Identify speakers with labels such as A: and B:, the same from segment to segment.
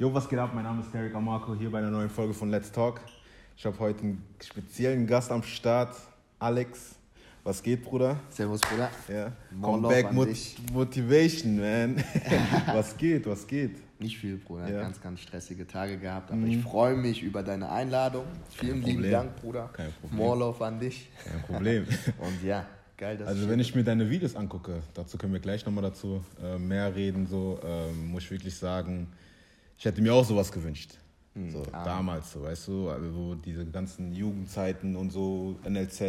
A: Jo, was geht ab? Mein Name ist Derek Amarco hier bei einer neuen Folge von Let's Talk. Ich habe heute einen speziellen Gast am Start, Alex. Was geht, Bruder?
B: Servus, Bruder.
A: Ja.
B: Love an
A: Mot
B: dich.
A: Motivation, man. was geht, was geht?
B: Nicht viel, Bruder.
A: Ja. Mhm.
B: Ganz, ganz stressige Tage gehabt. Aber ich freue mich über deine Einladung. Vielen lieben. Dank, Bruder.
A: Kein Problem.
B: More love an dich.
A: Kein Problem.
B: Und ja, geil, dass
A: Also wenn ich mir deine Videos angucke, dazu können wir gleich nochmal dazu äh, mehr reden, so ähm, muss ich wirklich sagen, ich hätte mir auch sowas gewünscht.
B: Hm,
A: so,
B: ah.
A: damals so, weißt du, also so diese ganzen Jugendzeiten und so, NLZ,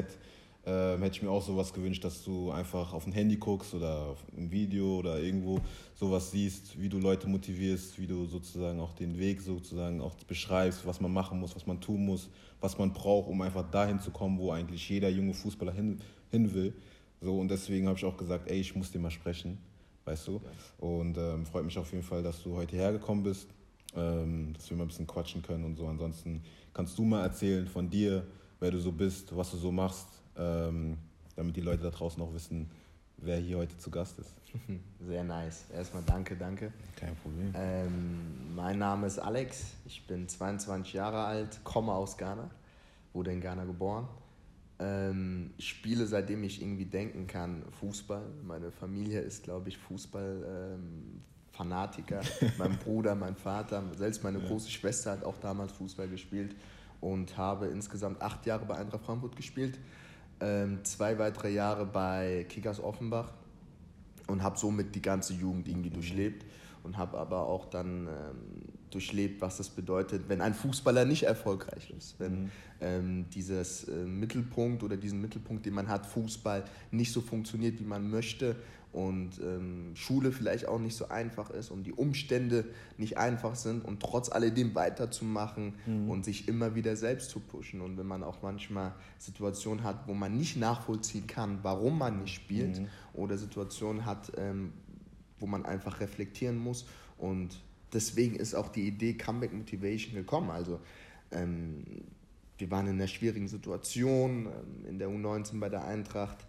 A: ähm, hätte ich mir auch sowas gewünscht, dass du einfach auf ein Handy guckst oder auf ein Video oder irgendwo sowas siehst, wie du Leute motivierst, wie du sozusagen auch den Weg sozusagen auch beschreibst, was man machen muss, was man tun muss, was man braucht, um einfach dahin zu kommen, wo eigentlich jeder junge Fußballer hin, hin will. So, und deswegen habe ich auch gesagt, ey, ich muss dir mal sprechen, weißt du? Und ähm, freut mich auf jeden Fall, dass du heute hergekommen bist, ähm, dass wir mal ein bisschen quatschen können und so. Ansonsten kannst du mal erzählen von dir, wer du so bist, was du so machst, ähm, damit die Leute da draußen auch wissen, wer hier heute zu Gast ist.
B: Sehr nice. Erstmal danke, danke.
A: Kein Problem.
B: Ähm, mein Name ist Alex. Ich bin 22 Jahre alt, komme aus Ghana, wurde in Ghana geboren. Ähm, ich spiele seitdem ich irgendwie denken kann Fußball. Meine Familie ist, glaube ich, Fußball-Fanatiker. mein Bruder, mein Vater, selbst meine große Schwester hat auch damals Fußball gespielt und habe insgesamt acht Jahre bei Eintracht Frankfurt gespielt. Ähm, zwei weitere Jahre bei Kickers Offenbach und habe somit die ganze Jugend irgendwie durchlebt und habe aber auch dann ähm, durchlebt, was das bedeutet, wenn ein Fußballer nicht erfolgreich ist, wenn ähm, dieses äh, Mittelpunkt oder diesen Mittelpunkt, den man hat, Fußball nicht so funktioniert, wie man möchte und ähm, Schule vielleicht auch nicht so einfach ist und die Umstände nicht einfach sind und trotz alledem weiterzumachen und sich immer wieder selbst zu pushen und wenn man auch manchmal Situationen hat, wo man nicht nachvollziehen kann, warum man nicht spielt oder Situationen hat, ähm, wo man einfach reflektieren muss. Und deswegen ist auch die Idee Comeback Motivation gekommen. Also ähm, wir waren in einer schwierigen Situation ähm, in der U19 bei der Eintracht.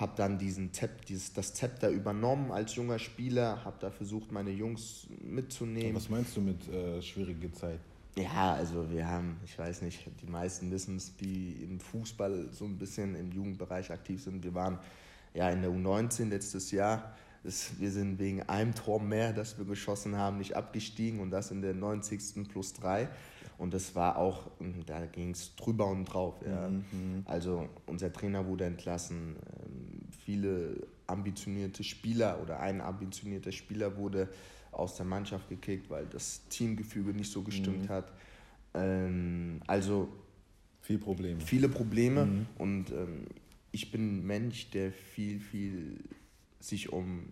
B: Habe dann diesen Zep, dieses, das Zepter übernommen als junger Spieler, habe da versucht, meine Jungs mitzunehmen.
A: Was meinst du mit äh, schwierige Zeit?
B: Ja, also wir haben, ich weiß nicht, die meisten wissen es, die im Fußball so ein bisschen im Jugendbereich aktiv sind. Wir waren ja in der U19 letztes Jahr. Das, wir sind wegen einem Tor mehr, das wir geschossen haben, nicht abgestiegen und das in der 90. plus 3. Und das war auch, da ging es drüber und drauf. Ja. Also unser Trainer wurde entlassen, ähm, viele ambitionierte Spieler oder ein ambitionierter Spieler wurde aus der Mannschaft gekickt, weil das Teamgefüge nicht so gestimmt hat. Ähm, also
A: Viel Probleme.
B: viele Probleme und ähm, ich bin ein Mensch, der viel, viel sich um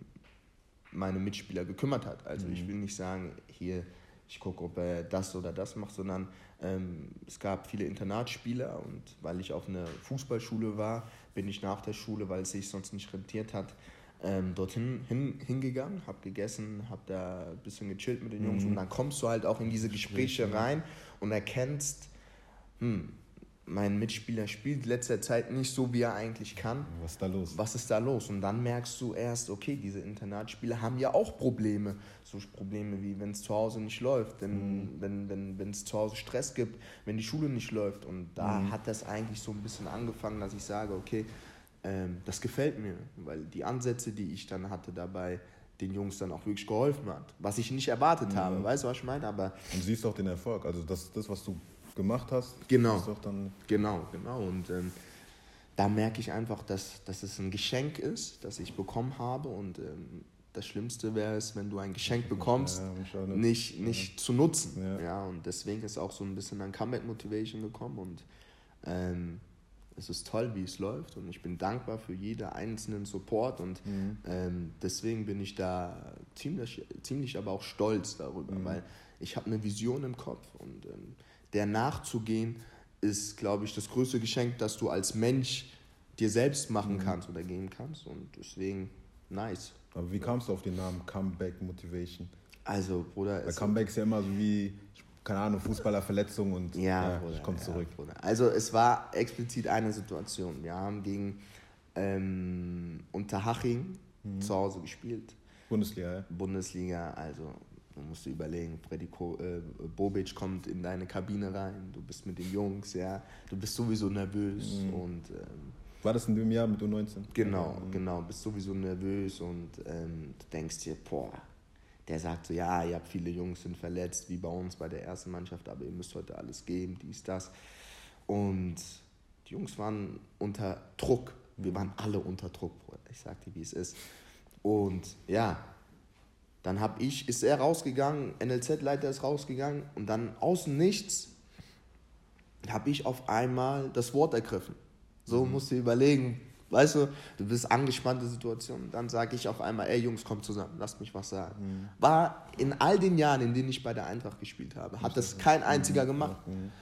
B: meine Mitspieler gekümmert hat. Also ich will nicht sagen, hier, ich gucke, ob er das oder das macht, sondern ähm, es gab viele Internatsspieler und weil ich auf einer Fußballschule war, bin ich nach der Schule, weil es sich sonst nicht rentiert hat, ähm, dorthin hin, hingegangen, habe gegessen, habe da ein bisschen gechillt mit den Jungs und dann kommst du halt auch in diese Gespräche rein und erkennst, hm, mein Mitspieler spielt letzter Zeit nicht so, wie er eigentlich kann.
A: Was ist da los?
B: Was ist da los? Und dann merkst du erst, okay, diese Internatsspieler haben ja auch Probleme. So Probleme wie, wenn es zu Hause nicht läuft, wenn wenn wenn wenn, es zu Hause Stress gibt, wenn die Schule nicht läuft. Und da hat das eigentlich so ein bisschen angefangen, dass ich sage, okay, ähm, das gefällt mir, weil die Ansätze, die ich dann hatte dabei, den Jungs dann auch wirklich geholfen hat. Was ich nicht erwartet habe, weißt du, was ich meine? Aber
A: Und siehst auch den Erfolg. Also das, das was du gemacht hast,
B: Genau. Genau, genau. Und ähm, da merke ich einfach, dass, dass es ein Geschenk ist, das ich bekommen habe. Und ähm, das Schlimmste wäre es, wenn du ein Geschenk bekommst,
A: Ja, nicht.
B: nicht, nicht zu nutzen.
A: Ja.
B: Ja. und deswegen ist auch so ein bisschen an Comeback Motivation gekommen. Und ähm, es ist toll, wie es läuft. Und ich bin dankbar für jeden einzelnen Support. Und ähm, deswegen bin ich da ziemlich, ziemlich aber auch stolz darüber, weil ich habe eine Vision im Kopf. Und ähm, der nachzugehen, ist, glaube ich, das größte Geschenk, das du als Mensch dir selbst machen kannst oder geben kannst. Und deswegen, nice.
A: Aber wie kamst du auf den Namen Comeback Motivation?
B: Also, Bruder,
A: Weil Comeback ist ja immer so wie, keine Ahnung, Fußballerverletzung und
B: ja, Bruder,
A: ich komme
B: ja,
A: zurück.
B: Bruder. Also, es war explizit eine Situation. Wir haben gegen ähm, Unterhaching
A: Mhm.
B: zu Hause gespielt.
A: Bundesliga, ja.
B: Bundesliga, also Man musst überlegen, Freddy Ko äh, Bobic kommt in deine Kabine rein, du bist mit den Jungs, ja, du bist sowieso nervös
A: Mhm.
B: und ähm,
A: War das in dem Jahr mit U19?
B: Genau, genau, bist sowieso nervös und ähm, du denkst dir, boah, der sagt so, ja, ihr habt viele Jungs sind verletzt, wie bei uns bei der ersten Mannschaft, aber ihr müsst heute alles geben, dies, das. Und die Jungs waren unter Druck. Wir waren alle unter Druck. Ich sag dir, wie es ist. Und ja, dann hab ich, ist er rausgegangen, NLZ-Leiter ist rausgegangen und dann außen nichts habe ich auf einmal das Wort ergriffen. So musst du überlegen, weißt du, du bist angespannte Situation. Dann sage ich auf einmal, ey Jungs, kommt zusammen, lasst mich was sagen. War in all den Jahren, in denen ich bei der Eintracht gespielt habe, hat das kein einziger gemacht.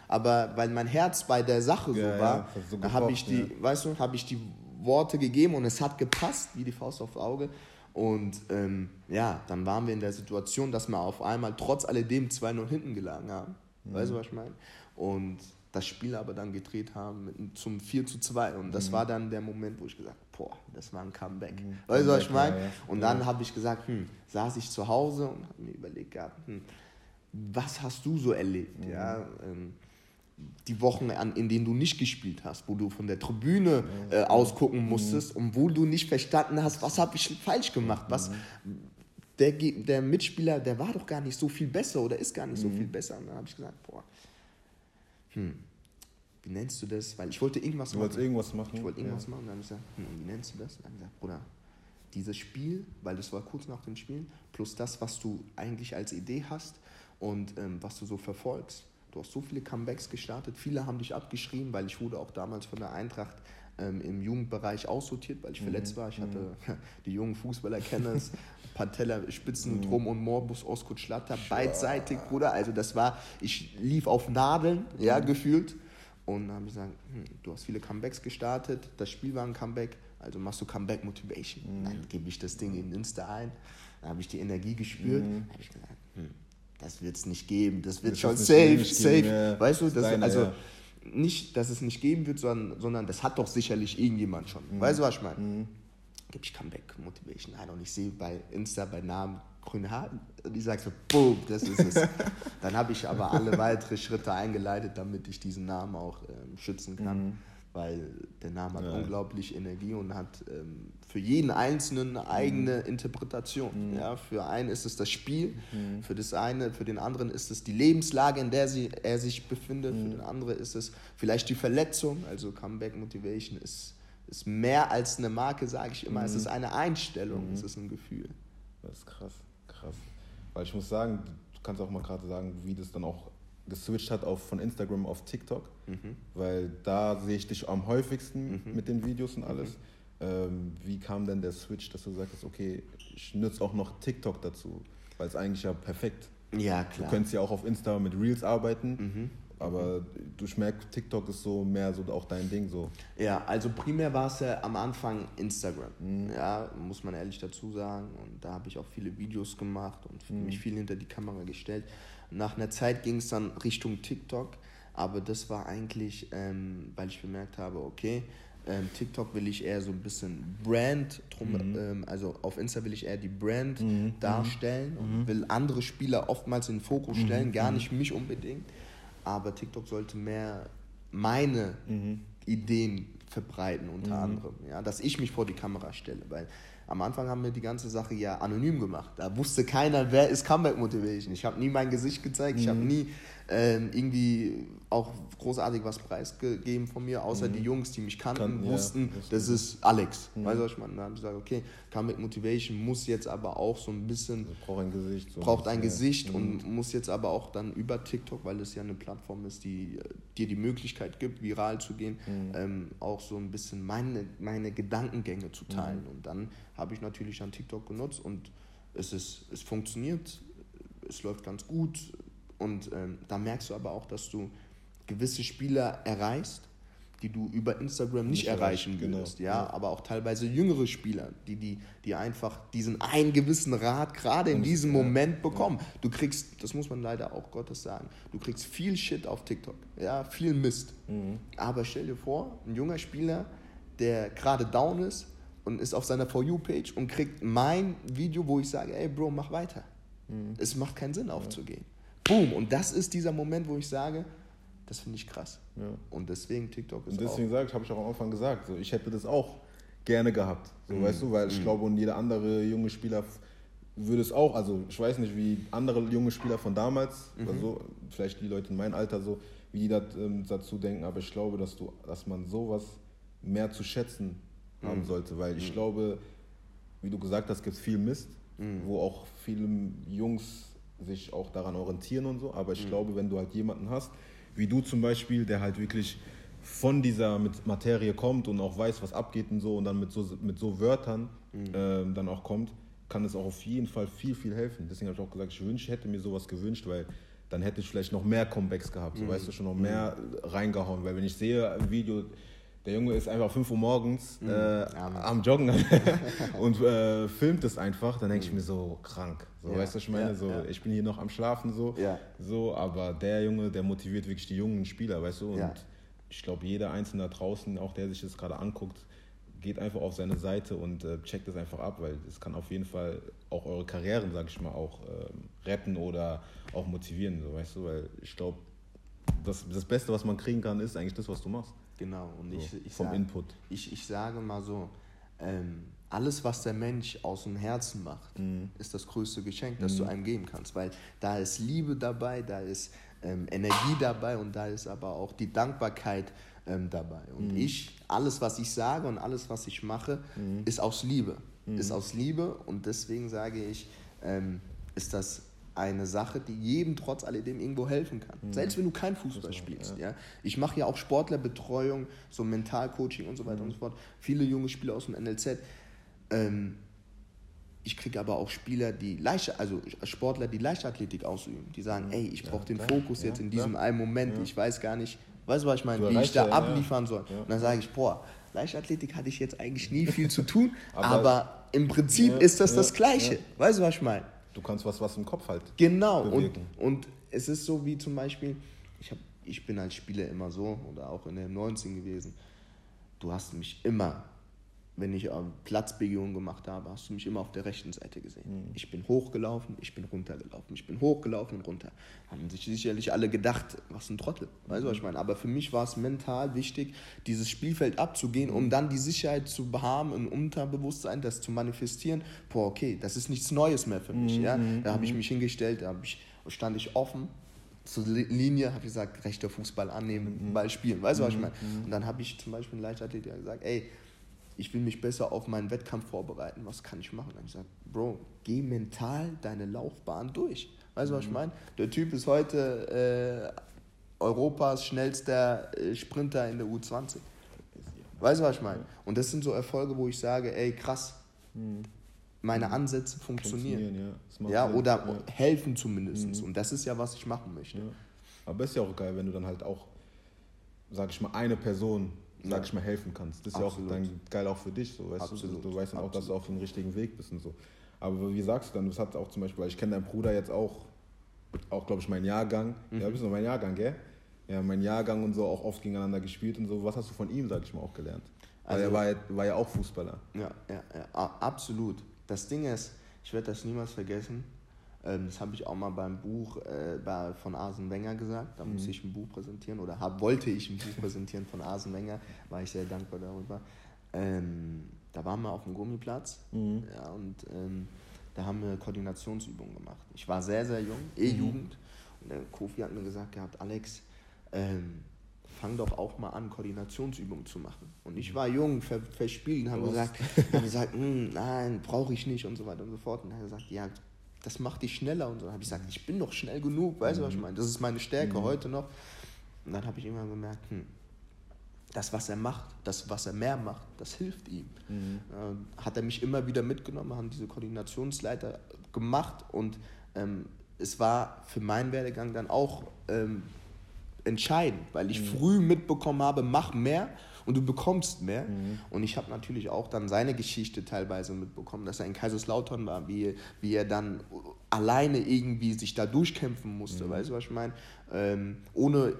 B: Aber weil mein Herz bei der Sache so
A: Ja, ja,
B: war,
A: hat so
B: habe ich die, weißt du, habe ich die Worte gegeben und es hat gepasst, wie die Faust aufs Auge. Und ähm, ja, dann waren wir in der Situation, dass wir auf einmal trotz alledem 2-0 hinten gelagen haben. Weißt du, was ich meine? Und das Spiel aber dann gedreht haben mit, zum 4 zu 2. Und das war dann der Moment, wo ich gesagt habe, boah, das war ein Comeback. Weißt du, was ich meine?
A: ja, ja.
B: Und dann habe ich gesagt, hm, saß ich zu Hause und habe mir überlegt gehabt, hm, was hast du so erlebt? Ja, ähm, die Wochen, an, in denen du nicht gespielt hast, wo du von der Tribüne äh, ausgucken musstest und wo du nicht verstanden hast, was habe ich falsch gemacht, was der, Ge- der Mitspieler, der war doch gar nicht so viel besser oder ist gar nicht so viel besser. Und dann habe ich gesagt, boah, hm, wie nennst du das? Weil ich wollte irgendwas
A: Du wolltest irgendwas machen?
B: Ich wollte irgendwas
A: Ja.
B: machen. Dann habe ich gesagt, hm, wie nennst du das? Dann habe ich gesagt, Bruder, dieses Spiel, weil das war kurz nach dem Spiel, plus das, was du eigentlich als Idee hast und ähm, was du so verfolgst. Du hast so viele Comebacks gestartet, viele haben dich abgeschrieben, weil ich wurde auch damals von der Eintracht ähm, im Jugendbereich aussortiert, weil ich verletzt war. Ich hatte die jungen Fußballer kennen es, Pateller, Spitzen, Drum und Morbus, Oskut Schlatter, beidseitig, Bruder. Also das war, ich lief auf Nadeln, ja, gefühlt. Und dann habe ich gesagt, hm, du hast viele Comebacks gestartet, das Spiel war ein Comeback, also machst du Comeback Motivation. Dann gebe ich das Ding in Insta ein, dann habe ich die Energie gespürt, dann habe ich gesagt, hm, das wird es nicht geben, das wird
A: Das
B: schon safe, safe.
A: geben.
B: Weißt du,
A: Das deine,
B: also
A: ja.
B: nicht, dass es nicht geben wird, sondern, sondern das hat doch sicherlich irgendjemand schon.
A: Mhm.
B: Weißt du, was ich meine? Gib ich Comeback Motivation ein und ich sehe bei Insta bei Namen grüne Haare und ich sage so, boom, das ist es. Dann habe ich aber alle weitere Schritte eingeleitet, damit ich diesen Namen auch ähm, schützen kann. Weil der Name hat
A: Ja.
B: unglaublich Energie und hat ähm, für jeden Einzelnen eine eigene Interpretation. Ja, für einen ist es das Spiel, für das eine, für den anderen ist es die Lebenslage, in der sie, er sich befindet, für den anderen ist es vielleicht die Verletzung. Also Comeback Motivation ist, ist mehr als eine Marke, sage ich immer. Es ist eine Einstellung, es ist ein Gefühl.
A: Das ist krass, krass. Weil ich muss sagen, du kannst auch mal gerade sagen, wie das dann auch geswitcht hat auf, von Instagram auf TikTok. Weil da sehe ich dich am häufigsten mit den Videos und alles. Ähm, wie kam denn der Switch, dass du sagst, okay, ich nutze auch noch TikTok dazu? Weil es eigentlich ja perfekt.
B: Ja,
A: Du
B: klar.
A: könntest ja auch auf Insta mit Reels arbeiten,
B: Mhm.
A: aber du merkst, TikTok ist so mehr so auch dein Ding so.
B: Ja, also primär war es ja am Anfang Instagram. Ja, muss man ehrlich dazu sagen. Und da habe ich auch viele Videos gemacht und mich viel hinter die Kamera gestellt. Nach einer Zeit ging es dann Richtung TikTok. Aber das war eigentlich, ähm, weil ich bemerkt habe, okay, ähm, TikTok will ich eher so ein bisschen Brand drum, ähm, also auf Insta will ich eher die Brand darstellen und will andere Spieler oftmals in den Fokus stellen, gar nicht mich unbedingt. Aber TikTok sollte mehr meine Ideen verbreiten, unter anderem. Ja, dass ich mich vor die Kamera stelle. Weil am Anfang haben wir die ganze Sache ja anonym gemacht. Da wusste keiner, wer ist Comeback Motivation. Ich habe nie mein Gesicht gezeigt, ich habe nie ähm, irgendwie auch großartig was preisgegeben von mir, außer die Jungs, die mich kannten,
A: ja,
B: wussten,
A: wussten.
B: das ist Alex. Weißt du, was ich meine? Da habe ich gesagt, okay, Comeback Motivation muss jetzt aber auch so ein bisschen
A: Also braucht ein Gesicht. So
B: braucht ein
A: Ja.
B: Gesicht und muss jetzt aber auch dann über TikTok, weil es ja eine Plattform ist, die dir die Möglichkeit gibt, viral zu gehen, ähm, auch so ein bisschen meine, meine Gedankengänge zu teilen. Und dann habe ich natürlich dann TikTok genutzt und es, ist, es funktioniert, es läuft ganz gut. Und ähm, da merkst du aber auch, dass du gewisse Spieler erreichst, die du über Instagram nicht,
A: Nicht
B: erreichen
A: genau.
B: würdest. Ja, aber auch teilweise jüngere Spieler, die, die, die einfach diesen einen gewissen Rat gerade in diesem
A: ja,
B: Moment bekommen. Du kriegst, das muss man leider auch Gottes sagen, du kriegst viel Shit auf TikTok, ja, viel Mist.
A: Mhm.
B: Aber stell dir vor, ein junger Spieler, der gerade down ist und ist auf seiner For You-Page und kriegt mein Video, wo ich sage, ey Bro, mach weiter. Mhm. Es macht keinen Sinn aufzugehen. Boom. Und das ist dieser Moment, wo ich sage, das finde ich krass. Ja. Und deswegen TikTok
A: ist Und deswegen sage ich, habe ich auch am Anfang gesagt, so, ich hätte das auch gerne gehabt. So, mhm. weißt du, weil ich mhm. glaube, und jeder andere junge Spieler würde es auch, also ich weiß nicht, wie andere junge Spieler von damals, mhm. also vielleicht die Leute in meinem Alter so, wie die das, ähm, dazu denken, aber ich glaube, dass du, dass man sowas mehr zu schätzen haben mhm. sollte, weil ich mhm. glaube, wie du gesagt hast, gibt es viel Mist, mhm. wo auch viele Jungs sich auch daran orientieren und so, aber ich glaube, wenn du halt jemanden hast, wie du zum Beispiel, der halt wirklich von dieser Materie kommt und auch weiß, was abgeht und so und dann mit so, mit so Wörtern mhm. ähm, dann auch kommt, kann es auch auf jeden Fall viel, viel helfen. Deswegen habe ich auch gesagt, ich wünsche, hätte mir sowas gewünscht, weil dann hätte ich vielleicht noch mehr Comebacks gehabt, so mhm. weißt du, schon noch mehr mhm. reingehauen. Weil wenn ich sehe ein Video, der Junge ist einfach 5 Uhr morgens mhm. äh, am Joggen und äh, filmt es einfach, dann denke ich mhm. mir so krank. So, ja. Weißt du, was ich meine? Ja, so, ja. Ich bin hier noch am Schlafen, so, so, aber der Junge, der motiviert wirklich die jungen Spieler, weißt du? Und ich glaube, jeder Einzelne da draußen, auch der sich das gerade anguckt, geht einfach auf seine Seite und äh, checkt es einfach ab, weil es kann auf jeden Fall auch eure Karrieren, sag ich mal, auch ähm, retten oder auch motivieren, so weißt du, weil ich glaube, das, das Beste, was man kriegen kann, ist eigentlich das, was du machst.
B: Genau, und
A: so,
B: ich, ich,
A: vom
B: sag,
A: Input.
B: Ich, ich sage mal so, ähm, alles, was der Mensch aus dem Herzen macht, mhm. ist das größte Geschenk, das mhm. du einem geben kannst, weil da ist Liebe dabei, da ist ähm, Energie dabei und da ist aber auch die Dankbarkeit ähm, dabei. Und mhm. ich, alles, was ich sage und alles, was ich mache, mhm. ist aus Liebe. Mhm. Ist aus Liebe und deswegen sage ich, ähm, ist das eine Sache, die jedem trotz alledem irgendwo helfen kann. Mhm. Selbst wenn du kein Fußball spielst. Ja. ja. Ich mache ja auch Sportlerbetreuung, so Mentalcoaching und so weiter und mhm. so fort. Viele junge Spieler aus dem NLZ. Ähm, ich kriege aber auch Spieler, die Leicht, also Sportler, die Leichtathletik ausüben, die sagen, ey, ich brauche den Fokus jetzt in diesem einen Moment, ich weiß gar nicht, weißt du, was ich meine, wie ich da abliefern soll. Und dann sage ich, boah, Leichtathletik hatte ich jetzt eigentlich nie viel zu tun, aber, aber, im Prinzip ist das das Gleiche. Weißt du, was ich meine?
A: Du kannst was, was im Kopf halt.
B: Genau, und, und es ist so wie zum Beispiel, ich, hab, ich bin als Spieler immer so oder auch in der 19 gewesen, du hast mich immer wenn ich ähm, Platzbegehung gemacht habe, hast du mich immer auf der rechten Seite gesehen. Mhm. Ich bin hochgelaufen, ich bin runtergelaufen, ich bin hochgelaufen und runter. Haben sich sicherlich alle gedacht, was ein Trottel. Weißt du, was ich meine? Aber für mich war es mental wichtig, dieses Spielfeld abzugehen, um dann die Sicherheit zu haben, im Unterbewusstsein, das zu manifestieren. Boah, okay, das ist nichts Neues mehr für mich. Mhm. Ja? Da habe ich mhm. mich hingestellt, da ich, stand ich offen zur Linie, habe ich gesagt, rechter Fußball annehmen, mhm. Ball spielen. Weißt du, was ich mhm. meine? Und dann habe ich zum Beispiel in Leichtathletik gesagt, ey, ich will mich besser auf meinen Wettkampf vorbereiten. Was kann ich machen? Dann habe ich gesagt, Bro, geh mental deine Laufbahn durch. Weißt du, mhm. was ich mhm. meine? Der Typ ist heute äh, Europas schnellster äh, Sprinter in der U20. Weißt du, was ich meine? Und das sind so Erfolge, wo ich sage, ey, krass, mhm. meine Ansätze funktionieren. funktionieren ja. ja oder ja. helfen zumindest. Mhm. Und das ist ja, was ich machen möchte. Ja.
A: Aber ist ja auch geil, wenn du dann halt auch, sag ich mal, eine Person sag ich mal, helfen kannst. Das ist Absolut. ja auch dann geil auch für dich, so, weißt Absolut. du? Du weißt dann auch, dass du auf dem richtigen Weg bist und so. Aber wie sagst du dann, das hat auch zum Beispiel, weil ich kenne deinen Bruder jetzt auch, auch glaube ich, mein Jahrgang. Mhm. Ja, bist du mein Jahrgang, gell? Ja, mein Jahrgang und so auch oft gegeneinander gespielt und so. Was hast du von ihm, sag ich mal, auch gelernt? Also, Weil er war ja, war ja auch Fußballer.
B: Ja, ja, ja, absolut. Das Ding ist, ich werde das niemals vergessen. Ähm, das habe ich auch mal beim Buch äh, bei, von Arsene Wenger gesagt. Da mhm. musste ich ein Buch präsentieren oder hab, wollte ich ein Buch präsentieren von Arsene Wenger. War ich sehr dankbar darüber. Ähm, da waren wir auf dem Gummiplatz mhm. ja, und ähm, da haben wir Koordinationsübungen gemacht. Ich war sehr, sehr jung, E-Jugend. Mhm. Und der Kofi hat mir gesagt gehabt, Alex, ähm, fang doch auch mal an, Koordinationsübungen zu machen. Und ich war jung, ver verspielt und habe gesagt, hab gesagt hm, nein, brauche ich nicht und so weiter und so fort. Und er hat gesagt, ja, das macht dich schneller. Und so habe ich gesagt, ich bin doch schnell genug, weißt du, was ich mhm. meine? Das ist meine Stärke mhm. heute noch. Und dann habe ich irgendwann gemerkt, hm, das, was er macht, das, was er mehr macht, das hilft ihm. Mhm. Äh, hat er mich immer wieder mitgenommen, haben diese Koordinationsleiter gemacht und ähm, es war für meinen Werdegang dann auch ähm, entscheidend, weil ich mhm. früh mitbekommen habe, mach mehr und du bekommst mehr. Mhm. Und ich habe natürlich auch dann seine Geschichte teilweise mitbekommen, dass er in Kaiserslautern war, wie, wie er dann alleine irgendwie sich da durchkämpfen musste, mhm. weißt du, was ich meine? Ähm, ohne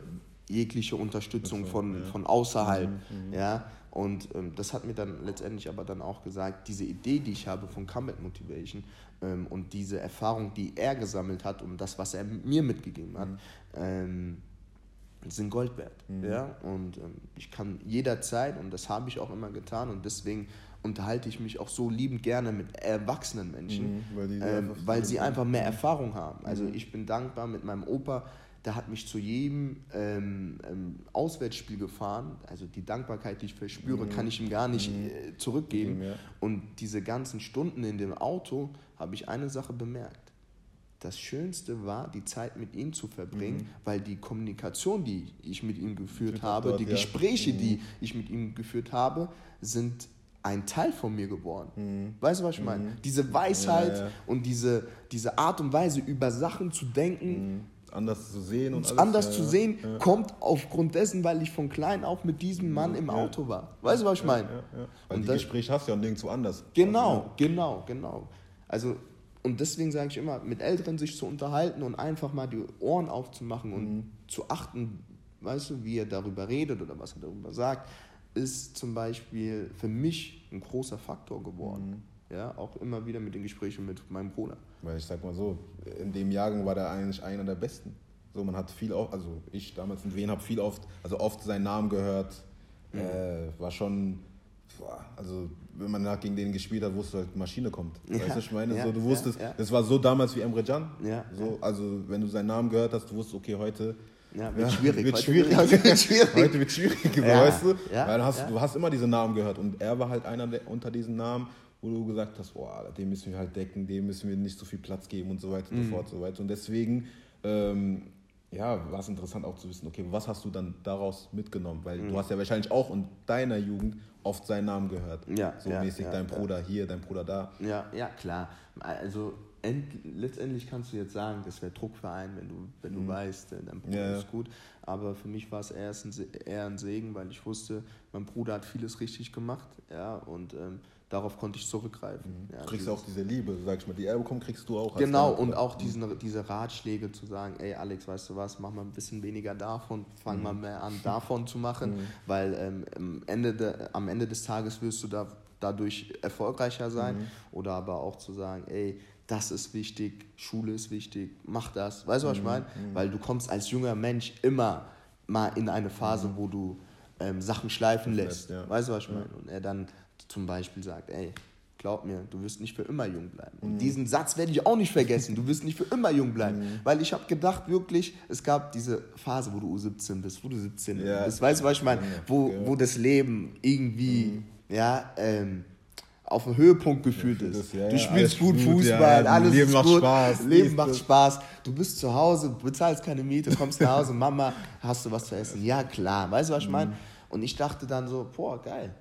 B: jegliche Unterstützung von, ja. von außerhalb, mhm. mhm. ja. Und ähm, das hat mir dann letztendlich aber dann auch gesagt, diese Idee, die ich habe von Comeback Motivation ähm, und diese Erfahrung, die er gesammelt hat und das, was er mir mitgegeben hat, mhm. ähm, sind Gold wert. Mhm. Ja? Und ähm, ich kann jederzeit, und das habe ich auch immer getan, und deswegen unterhalte ich mich auch so liebend gerne mit erwachsenen Menschen, mhm, weil, ähm, weil sie einfach mehr Erfahrung haben. Also mhm. ich bin dankbar mit meinem Opa, der hat mich zu jedem ähm, ähm, Auswärtsspiel gefahren. Also die Dankbarkeit, die ich verspüre, mhm. kann ich ihm gar nicht mhm. äh, zurückgeben. Ja. Und diese ganzen Stunden in dem Auto habe ich eine Sache bemerkt. Das Schönste war, die Zeit mit ihm zu verbringen, mhm. weil die Kommunikation, die ich mit ihm geführt habe, dort, die ja. Gespräche, die mhm. ich mit ihm geführt habe, sind ein Teil von mir geworden. Mhm. Weißt du, was ich meine? Mhm. Diese Weisheit ja, ja. und diese, diese Art und Weise, über Sachen zu denken,
A: mhm. anders zu sehen und
B: alles, anders zu sehen, kommt aufgrund dessen, weil ich von klein auf mit diesem Mann im Auto war. Weißt du, was ich meine?
A: Weil und die das, Gespräche hast du ja nirgendwo anders.
B: Genau, also, genau, genau. Also, und deswegen sage ich immer, mit Älteren sich zu unterhalten und einfach mal die Ohren aufzumachen und mhm. zu achten, weißt du, wie er darüber redet oder was er darüber sagt ist zum Beispiel für mich ein großer Faktor geworden. Mhm. Ja, auch immer wieder mit den Gesprächen mit meinem Bruder.
A: Weil ich sag mal so, in dem Jahrgang war der eigentlich einer der besten. So, man hat viel oft, also ich damals in Wien habe viel oft, also oft seinen Namen gehört. Mhm. Äh, war schon, also wenn man gegen den gespielt hat, wusste halt, Maschine kommt. Ja. Weißt du, ich meine? Ja, so, du wusstest, ja, das war so damals wie Emre Can. Ja, so, Also wenn du seinen Namen gehört hast, du wusstest, okay, heute wird schwierig. Wird heute schwierig. Wird schwierig. Heute wird schwierig, weißt du? Weil du hast, du hast immer diese Namen gehört und er war halt einer der, unter diesen Namen, wo du gesagt hast, boah, den müssen wir halt decken, dem müssen wir nicht so viel Platz geben und so weiter und so mhm. fort. So weiter. Und deswegen ähm, ja, war es interessant auch zu wissen, okay, was hast du dann daraus mitgenommen? Weil mhm. du hast ja wahrscheinlich auch in deiner Jugend oft seinen Namen gehört. Ja, so mäßig dein Bruder hier, dein Bruder da.
B: Ja, ja, klar. Also end, letztendlich kannst du jetzt sagen, das wäre Druckverein, wenn du, wenn du mhm. weißt, äh, dein Bruder ja. ist gut. Aber für mich war es eher ein, eher ein Segen, weil ich wusste, mein Bruder hat vieles richtig gemacht. Ja, und ähm, darauf konnte ich zurückgreifen.
A: Mhm. Ja, du kriegst auch diese Liebe, sag ich mal, die er bekommt, kriegst du auch.
B: Genau, und auch diesen, diese Ratschläge zu sagen, ey Alex, weißt du was, mach mal ein bisschen weniger davon, fang mhm. mal mehr an davon zu machen, mhm. weil ähm, am, Ende de, am Ende des Tages wirst du da dadurch erfolgreicher sein. Mhm. Oder aber auch zu sagen, ey, das ist wichtig, Schule ist wichtig, mach das. Weißt du, was ich mhm, meine? Mhm. Weil du kommst als junger Mensch immer mal in eine Phase, mhm. wo du ähm, Sachen schleifen lässt. Ja. Weißt du, was ich meine? Und er dann zum Beispiel sagt, ey, glaub mir, du wirst nicht für immer jung bleiben. Und mhm. diesen Satz werde ich auch nicht vergessen, du wirst nicht für immer jung bleiben. Mhm. Weil ich habe gedacht, wirklich, es gab diese Phase, wo du U17 bist, wo du 17 ja. bist. Weißt du, was ich meine? Wo, ja. wo das Leben irgendwie, ja, ähm, auf dem Höhepunkt gefühlt ja, ist. Ja, du spielst gut, gut Fußball, ja, alles Leben ist macht gut, Spaß. Leben macht Spaß. Du bist zu Hause, bezahlst keine Miete, kommst nach Hause, Mama, hast du was zu essen? Ja, klar. Weißt du, was ich meine? Mhm. Und ich dachte dann so, boah, geil.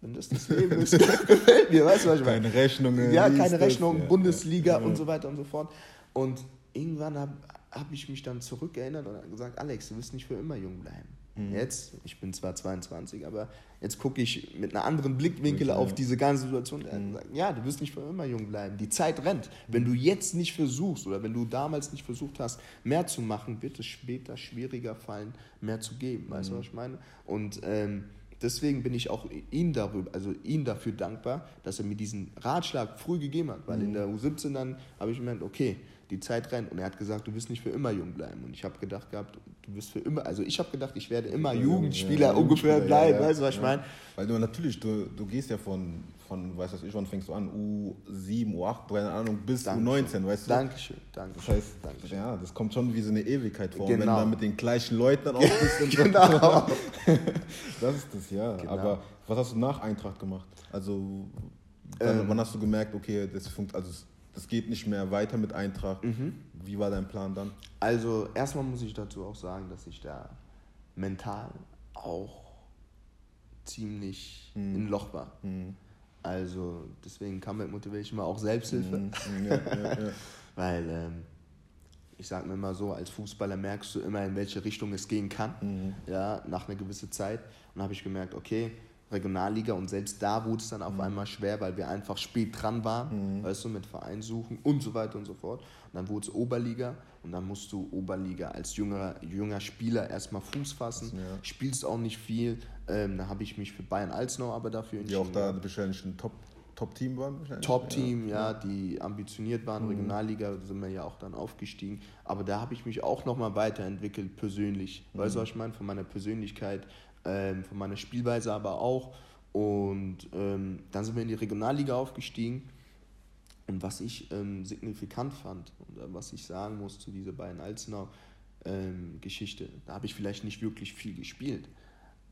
B: Wenn das das Leben ist, gefällt mir, weißt du, was ich meine? Keine Rechnungen. Ja, keine Rechnungen, Bundesliga und so weiter und so fort. Und irgendwann habe hab ich mich dann zurückerinnert und gesagt, Alex, du wirst nicht für immer jung bleiben. Mhm. Jetzt, ich bin zwar 22, aber jetzt gucke ich mit einer anderen Blickwinkel auf diese ganze Situation. Mhm. Ja, du wirst nicht für immer jung bleiben. Die Zeit rennt. Wenn du jetzt nicht versuchst oder wenn du damals nicht versucht hast, mehr zu machen, wird es später schwieriger fallen, mehr zu geben. Weißt du, mhm. was ich meine? Und ähm, deswegen bin ich auch ihm darüber, also ihm dafür dankbar, dass er mir diesen Ratschlag früh gegeben hat. Weil in mhm. der U17 dann habe ich gemerkt, okay, die Zeit rennt. Und er hat gesagt, du wirst nicht für immer jung bleiben. Und ich habe gedacht gehabt, du wirst für immer, also ich habe gedacht, ich werde immer Jugendspieler ja, ungefähr bleiben, ja, weißt du, was ich meine?
A: Weil du natürlich, du, du gehst ja von, von, weißt du, wann fängst du an, U7, U8, keine Ahnung, bis Dankeschön. U19, weißt du? Dankeschön, danke. Das heißt, Dankeschön. ja, das kommt schon wie so eine Ewigkeit vor. Genau. Und wenn du genau. dann mit den gleichen Leuten dann auch bist. Und genau. das ist das, ja. Genau. Aber was hast du nach Eintracht gemacht? Also, ähm, wann hast du gemerkt, okay, das funktioniert, also das geht nicht mehr weiter mit Eintracht. Mhm. Wie war dein Plan dann?
B: Also erstmal muss ich dazu auch sagen, dass ich da mental auch ziemlich mhm. in Loch war. Mhm. Also deswegen mit Motivation war auch Selbsthilfe. Mhm. Ja, ja, ja. Weil ähm, ich sage mir immer so, als Fußballer merkst du immer, in welche Richtung es gehen kann, mhm. ja, nach einer gewissen Zeit. Und habe ich gemerkt, okay, Regionalliga und selbst da wurde es dann auf mhm. einmal schwer, weil wir einfach spät dran waren, mhm. weißt du, mit Verein suchen und so weiter und so fort. Und dann wurde es Oberliga und dann musst du Oberliga als junger, junger Spieler erstmal Fuß fassen, ja. spielst auch nicht viel. Ähm, da habe ich mich für Bayern Alsnau aber dafür
A: entschieden. Die auch da wahrscheinlich ein Top Top-Team waren?
B: Top-Team, ja. ja, die ambitioniert waren. Mhm. Regionalliga sind wir ja auch dann aufgestiegen. Aber da habe ich mich auch nochmal weiterentwickelt, persönlich. Mhm. Weißt du, was ich meine? Von meiner Persönlichkeit ähm, von meiner Spielweise aber auch. Und ähm, dann sind wir in die Regionalliga aufgestiegen. Und was ich ähm, signifikant fand und was ich sagen muss zu dieser beiden Alzenau ähm, da habe ich vielleicht nicht wirklich viel gespielt.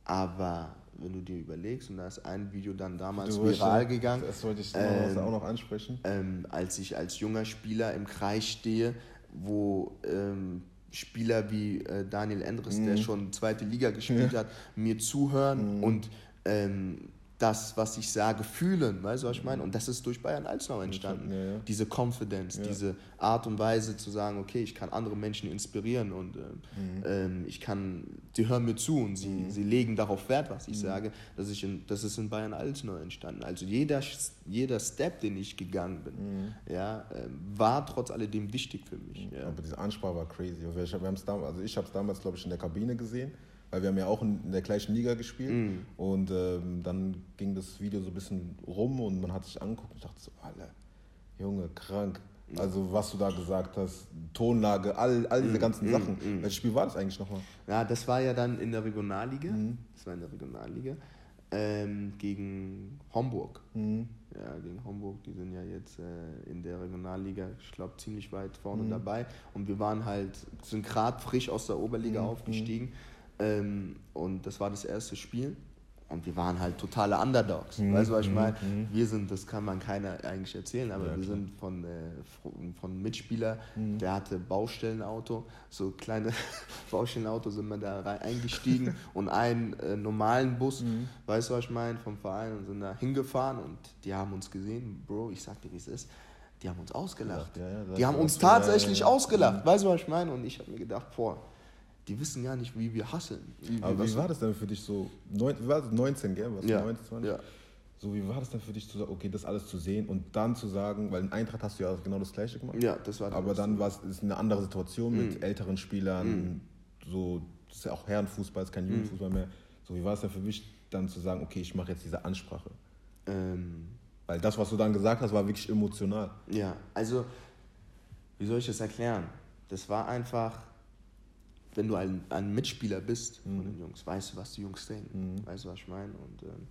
B: Aber wenn du dir überlegst, und da ist ein Video dann damals du viral gegangen. Das wollte ich ähm, auch noch ansprechen. Ähm, als ich als junger Spieler im Kreis stehe, wo ähm, Spieler wie äh, Daniel Endres, mhm. der schon zweite Liga gespielt ja. hat, mir zuhören mhm. und ähm, das, was ich sage, fühlen, weißt du, was ich meine? Und das ist durch Bayern Alsnau entstanden. Ja, ja. Diese Confidence, ja. diese Art und Weise zu sagen, okay, ich kann andere Menschen inspirieren und äh, mhm. ähm, ich kann, die hören mir zu und sie, mhm. sie legen darauf Wert, was ich mhm. sage. Das ist, in, das ist in Bayern Alsnau entstanden. Also jeder, jeder Step, den ich gegangen bin, mhm. ja, äh, war trotz alledem wichtig für mich.
A: Mhm. Aber diese Ansprache war crazy. Ich habe es damals, also ich habe es damals, glaube ich, in der Kabine gesehen weil wir haben ja auch in der gleichen Liga gespielt. Mm. Und ähm, dann ging das Video so ein bisschen rum und man hat sich angeguckt und dachte so, alle, Junge, krank. Also was du da gesagt hast, Tonlage, all, all diese mm, ganzen mm, Sachen. Mm. Welches Spiel war das eigentlich nochmal?
B: Ja, das war ja dann in der Regionalliga. Mm. Das war in der Regionalliga. Ähm, gegen Homburg. Mm. Ja, gegen Homburg. Die sind ja jetzt äh, in der Regionalliga, ich glaube, ziemlich weit vorne dabei. Und wir waren halt, sind gerade frisch aus der Oberliga aufgestiegen. Ähm, und das war das erste Spiel. Und wir waren halt totale Underdogs. Mhm. Weißt du, was ich meine? Mhm. Wir sind, das kann man keiner eigentlich erzählen, aber ja, wir sind von, äh, von Mitspieler, mhm. der hatte Baustellenauto, so kleine Baustellenauto sind wir da rein, eingestiegen und einen äh, normalen Bus, mhm. weißt du, was ich meine, vom Verein und sind da hingefahren und die haben uns gesehen, Bro, ich sag dir, wie es ist, die haben uns ausgelacht. Ja, ja, die haben uns tatsächlich ausgelacht, mhm. weißt du, was ich meine? Und ich habe mir gedacht, boah, die wissen gar nicht, wie wir hasseln.
A: Wie, Aber wie war das denn für dich so? Neun, wie war das? 19, gell? Was, ja. 19, 20? Ja. So, wie war das denn für dich zu sagen, okay, das alles zu sehen und dann zu sagen, weil in Eintracht hast du ja genau das Gleiche gemacht. Ja, das war das Aber dann war es eine andere Situation mit mhm. älteren Spielern, mhm. so, das ist ja auch Herrenfußball, ist kein mhm. Jugendfußball mehr. So, wie war es denn für mich dann zu sagen, okay, ich mache jetzt diese Ansprache? Ähm. Weil das, was du dann gesagt hast, war wirklich emotional.
B: Ja, also, wie soll ich das erklären? Das war einfach wenn du ein, ein Mitspieler bist mhm. von den Jungs, weißt du, was die Jungs denken. Mhm. Weißt du, was ich meine? Und ähm,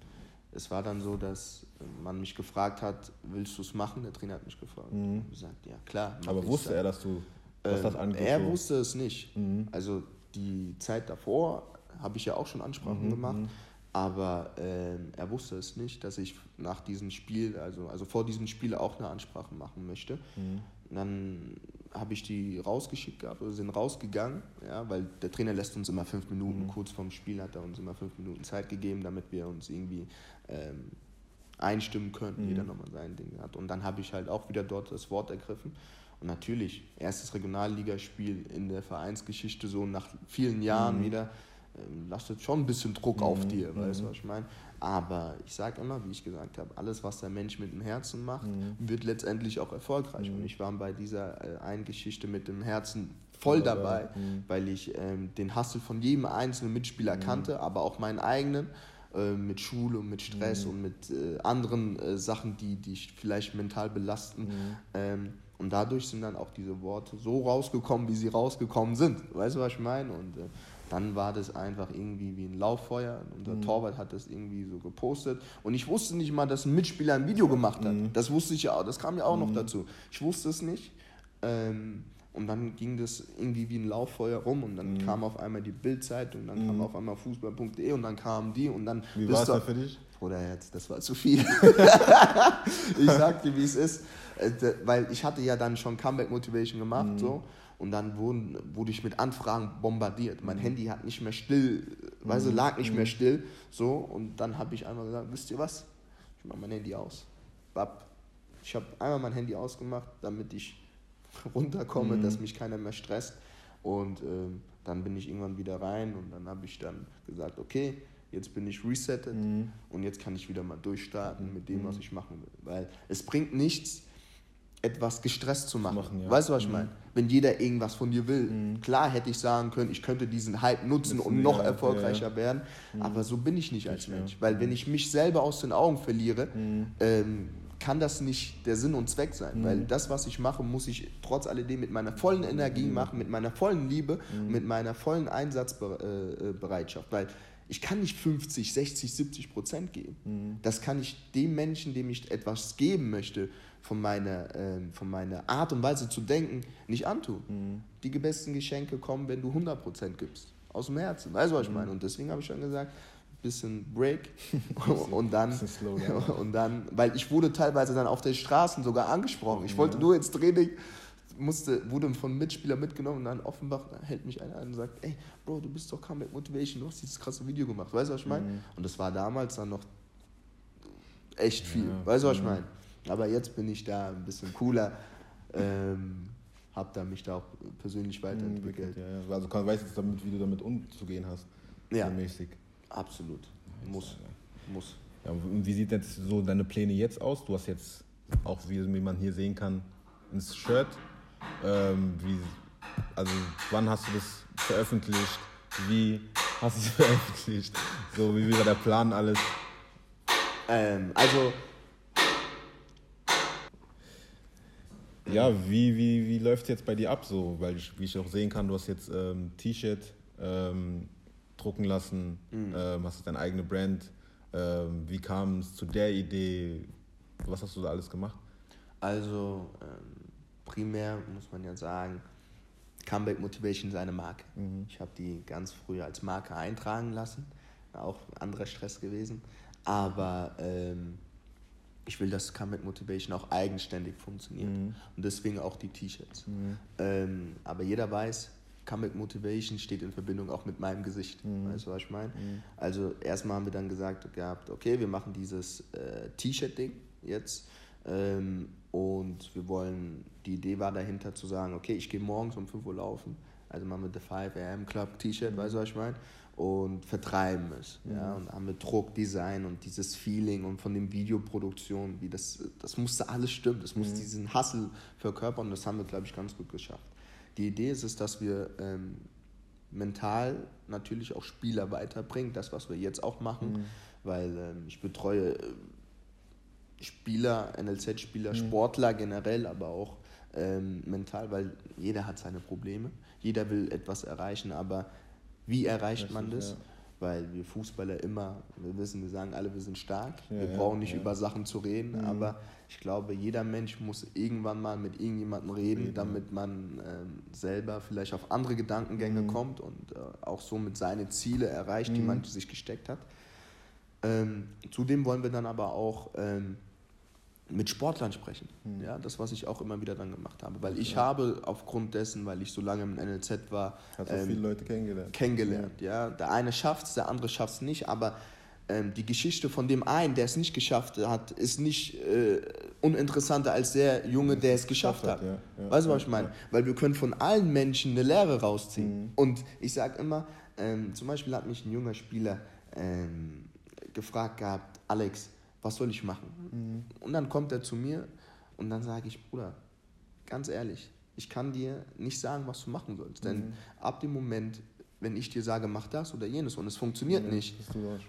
B: es war dann so, dass man mich gefragt hat, willst du es machen? Der Trainer hat mich gefragt. Mhm. Und gesagt, ja klar.
A: Aber wusste dann. er, dass du was
B: ähm, das angeht? Er so? wusste es nicht. Mhm. Also die Zeit davor habe ich ja auch schon Ansprachen mhm. gemacht. Mhm. Aber äh, er wusste es nicht, dass ich nach diesem Spiel, also, also vor diesem Spiel auch eine Ansprache machen möchte. Mhm. Dann habe ich die rausgeschickt gehabt oder sind rausgegangen, ja, weil der Trainer lässt uns immer fünf Minuten, mhm. kurz vorm Spiel hat er uns immer fünf Minuten Zeit gegeben, damit wir uns irgendwie ähm, einstimmen könnten, mhm. jeder nochmal sein Ding hat. Und dann habe ich halt auch wieder dort das Wort ergriffen. Und natürlich, erstes Regionalligaspiel in der Vereinsgeschichte, so nach vielen Jahren mhm. wieder, ähm, lastet schon ein bisschen Druck auf mhm. dir, weißt du, mhm. was ich meine? Aber ich sage immer, wie ich gesagt habe, alles, was der Mensch mit dem Herzen macht, mhm. wird letztendlich auch erfolgreich. Mhm. Und ich war bei dieser äh, einen Geschichte mit dem Herzen voll ja, dabei, mhm. weil ich ähm, den Hassel von jedem einzelnen Mitspieler mhm. kannte, aber auch meinen eigenen äh, mit Schule und mit Stress mhm. und mit äh, anderen äh, Sachen, die dich vielleicht mental belasten. Mhm. Ähm, und dadurch sind dann auch diese Worte so rausgekommen, wie sie rausgekommen sind. Weißt du, was ich meine? Und äh, dann war das einfach irgendwie wie ein Lauffeuer. Unser mhm. Torwart hat das irgendwie so gepostet. Und ich wusste nicht mal, dass ein Mitspieler ein Video gemacht hat. Mhm. Das wusste ich ja auch, das kam ja auch mhm. noch dazu. Ich wusste es nicht. Ähm, und dann ging das irgendwie wie ein Lauffeuer rum und dann mhm. kam auf einmal die Bildzeitung, dann kam mhm. auf einmal fußball.de und dann kamen die und dann. Wie war es da für dich? Bruder, jetzt, das war zu viel. ich sag dir, wie es ist. Äh, weil ich hatte ja dann schon Comeback Motivation gemacht, mhm. so. Und dann wurden, wurde ich mit Anfragen bombardiert. Mein mhm. Handy hat nicht mehr still, mhm. weißt du, lag nicht mehr mhm. still. So, und dann habe ich einmal gesagt, wisst ihr was? Ich mache mein Handy aus. Bab. Ich habe einmal mein Handy ausgemacht, damit ich runterkomme, mhm. dass mich keiner mehr stresst. Und ähm, dann bin ich irgendwann wieder rein und dann habe ich dann gesagt, okay, jetzt bin ich resettet mhm. und jetzt kann ich wieder mal durchstarten mit dem, was mhm. ich machen will. Weil es bringt nichts, etwas gestresst zu machen. machen ja. Weißt du, was ich mhm. meine? Wenn jeder irgendwas von dir will. Mhm. Klar hätte ich sagen können, ich könnte diesen Hype nutzen und noch ja, erfolgreicher ja. werden, mhm. aber so bin ich nicht als Mensch. Weil wenn ich mich selber aus den Augen verliere, mhm. ähm, kann das nicht der Sinn und Zweck sein. Mhm. Weil das, was ich mache, muss ich trotz alledem mit meiner vollen Energie mhm. machen, mit meiner vollen Liebe, mit meiner vollen Einsatzbereitschaft. Weil ich kann nicht 50, 60, 70 Prozent geben. Das kann ich dem Menschen, dem ich etwas geben möchte, von meiner, äh, von meiner Art und Weise zu denken nicht antun. Mhm. Die besten Geschenke kommen, wenn du 100% gibst. Aus dem Herzen. Weißt du, was ich mhm. meine? Und deswegen habe ich schon gesagt, bisschen Break und dann und dann, weil ich wurde teilweise dann auf den Straßen sogar angesprochen. Ich wollte ja. nur ins Training, musste, wurde von Mitspielern mitgenommen und dann Offenbach hält mich einer an und sagt, ey, Bro, du bist doch Comeback Motivation, du hast dieses krasse Video gemacht. Weißt du, was ich meine? Mhm. Und das war damals dann noch echt viel. Ja. Weißt du, was ich meine? Aber jetzt bin ich da ein bisschen cooler. Ähm, habe da mich da auch persönlich weiterentwickelt.
A: Ja, ja. Also kann, weißt jetzt damit, wie du damit umzugehen hast.
B: Ja. Mäßig. Absolut. Muss. Muss.
A: Ja, und wie sieht jetzt so deine Pläne jetzt aus? Du hast jetzt auch, wie man hier sehen kann, ein Shirt. Ähm, wie, also wann hast du das veröffentlicht? Wie hast du es veröffentlicht? So, wie wäre der Plan alles?
B: Ähm, also
A: Ja, wie, wie, wie läuft es jetzt bei dir ab so? Weil ich, wie ich auch sehen kann, du hast jetzt ähm, T-Shirt ähm, drucken lassen, mhm. ähm, hast deine eigene Brand. Ähm, wie kam es zu der Idee? Was hast du da alles gemacht?
B: Also ähm, primär muss man ja sagen, Comeback Motivation ist eine Marke. Mhm. Ich habe die ganz früh als Marke eintragen lassen. Auch anderer Stress gewesen. Aber ähm, ich will, dass Comeback Motivation auch eigenständig funktioniert. Mhm. Und deswegen auch die T-Shirts. Mhm. Ähm, aber jeder weiß, Comeback Motivation steht in Verbindung auch mit meinem Gesicht. Mhm. Weißt du, was ich meine? Mhm. Also erstmal haben wir dann gesagt gehabt, okay, wir machen dieses äh, T-Shirt-Ding jetzt. Ähm, und wir wollen, die Idee war dahinter zu sagen, okay, ich gehe morgens um 5 Uhr laufen. Also machen wir The 5 AM Club T-Shirt, weißt du, was ich meine? und vertreiben es. Mhm. Ja, und haben wir Druck, Design und dieses Feeling und von den Videoproduktionen, wie das, das musste alles stimmen. Das muss mhm. diesen Hustle verkörpern und das haben wir, glaube ich, ganz gut geschafft. Die Idee ist es, dass wir ähm, mental natürlich auch Spieler weiterbringen, das, was wir jetzt auch machen, mhm. weil ähm, ich betreue äh, Spieler, NLZ-Spieler, mhm. Sportler generell, aber auch ähm, mental, weil jeder hat seine Probleme, jeder will etwas erreichen, aber wie erreicht man das? Ja. Weil wir Fußballer immer, wir wissen, wir sagen alle, wir sind stark, ja, wir brauchen nicht ja. über Sachen zu reden, mhm. aber ich glaube, jeder Mensch muss irgendwann mal mit irgendjemandem reden, mhm. damit man äh, selber vielleicht auf andere Gedankengänge mhm. kommt und äh, auch somit seine Ziele erreicht, die mhm. man sich gesteckt hat. Ähm, zudem wollen wir dann aber auch ähm, mit Sportlern sprechen. Hm. Ja, das, was ich auch immer wieder dann gemacht habe. Weil ich ja. habe aufgrund dessen, weil ich so lange im NLZ war,
A: Hat ähm, viele Leute kennengelernt.
B: Kennengelernt, ja. ja. Der eine schafft es, der andere schafft es nicht, aber ähm, die Geschichte von dem einen, der es nicht geschafft hat, ist nicht äh, uninteressanter als der Junge, der es geschafft hat. Ja, ja, weißt du, was ich meine? Weil wir können von allen Menschen eine Lehre rausziehen. Mhm. Und ich sage immer, ähm, zum Beispiel hat mich ein junger Spieler ähm, gefragt gehabt, Alex, was soll ich machen? Mhm. Und dann kommt er zu mir und dann sage ich, Bruder, ganz ehrlich, ich kann dir nicht sagen, was du machen sollst. Mhm. Denn ab dem Moment, wenn ich dir sage, mach das oder jenes und es funktioniert ja, nicht,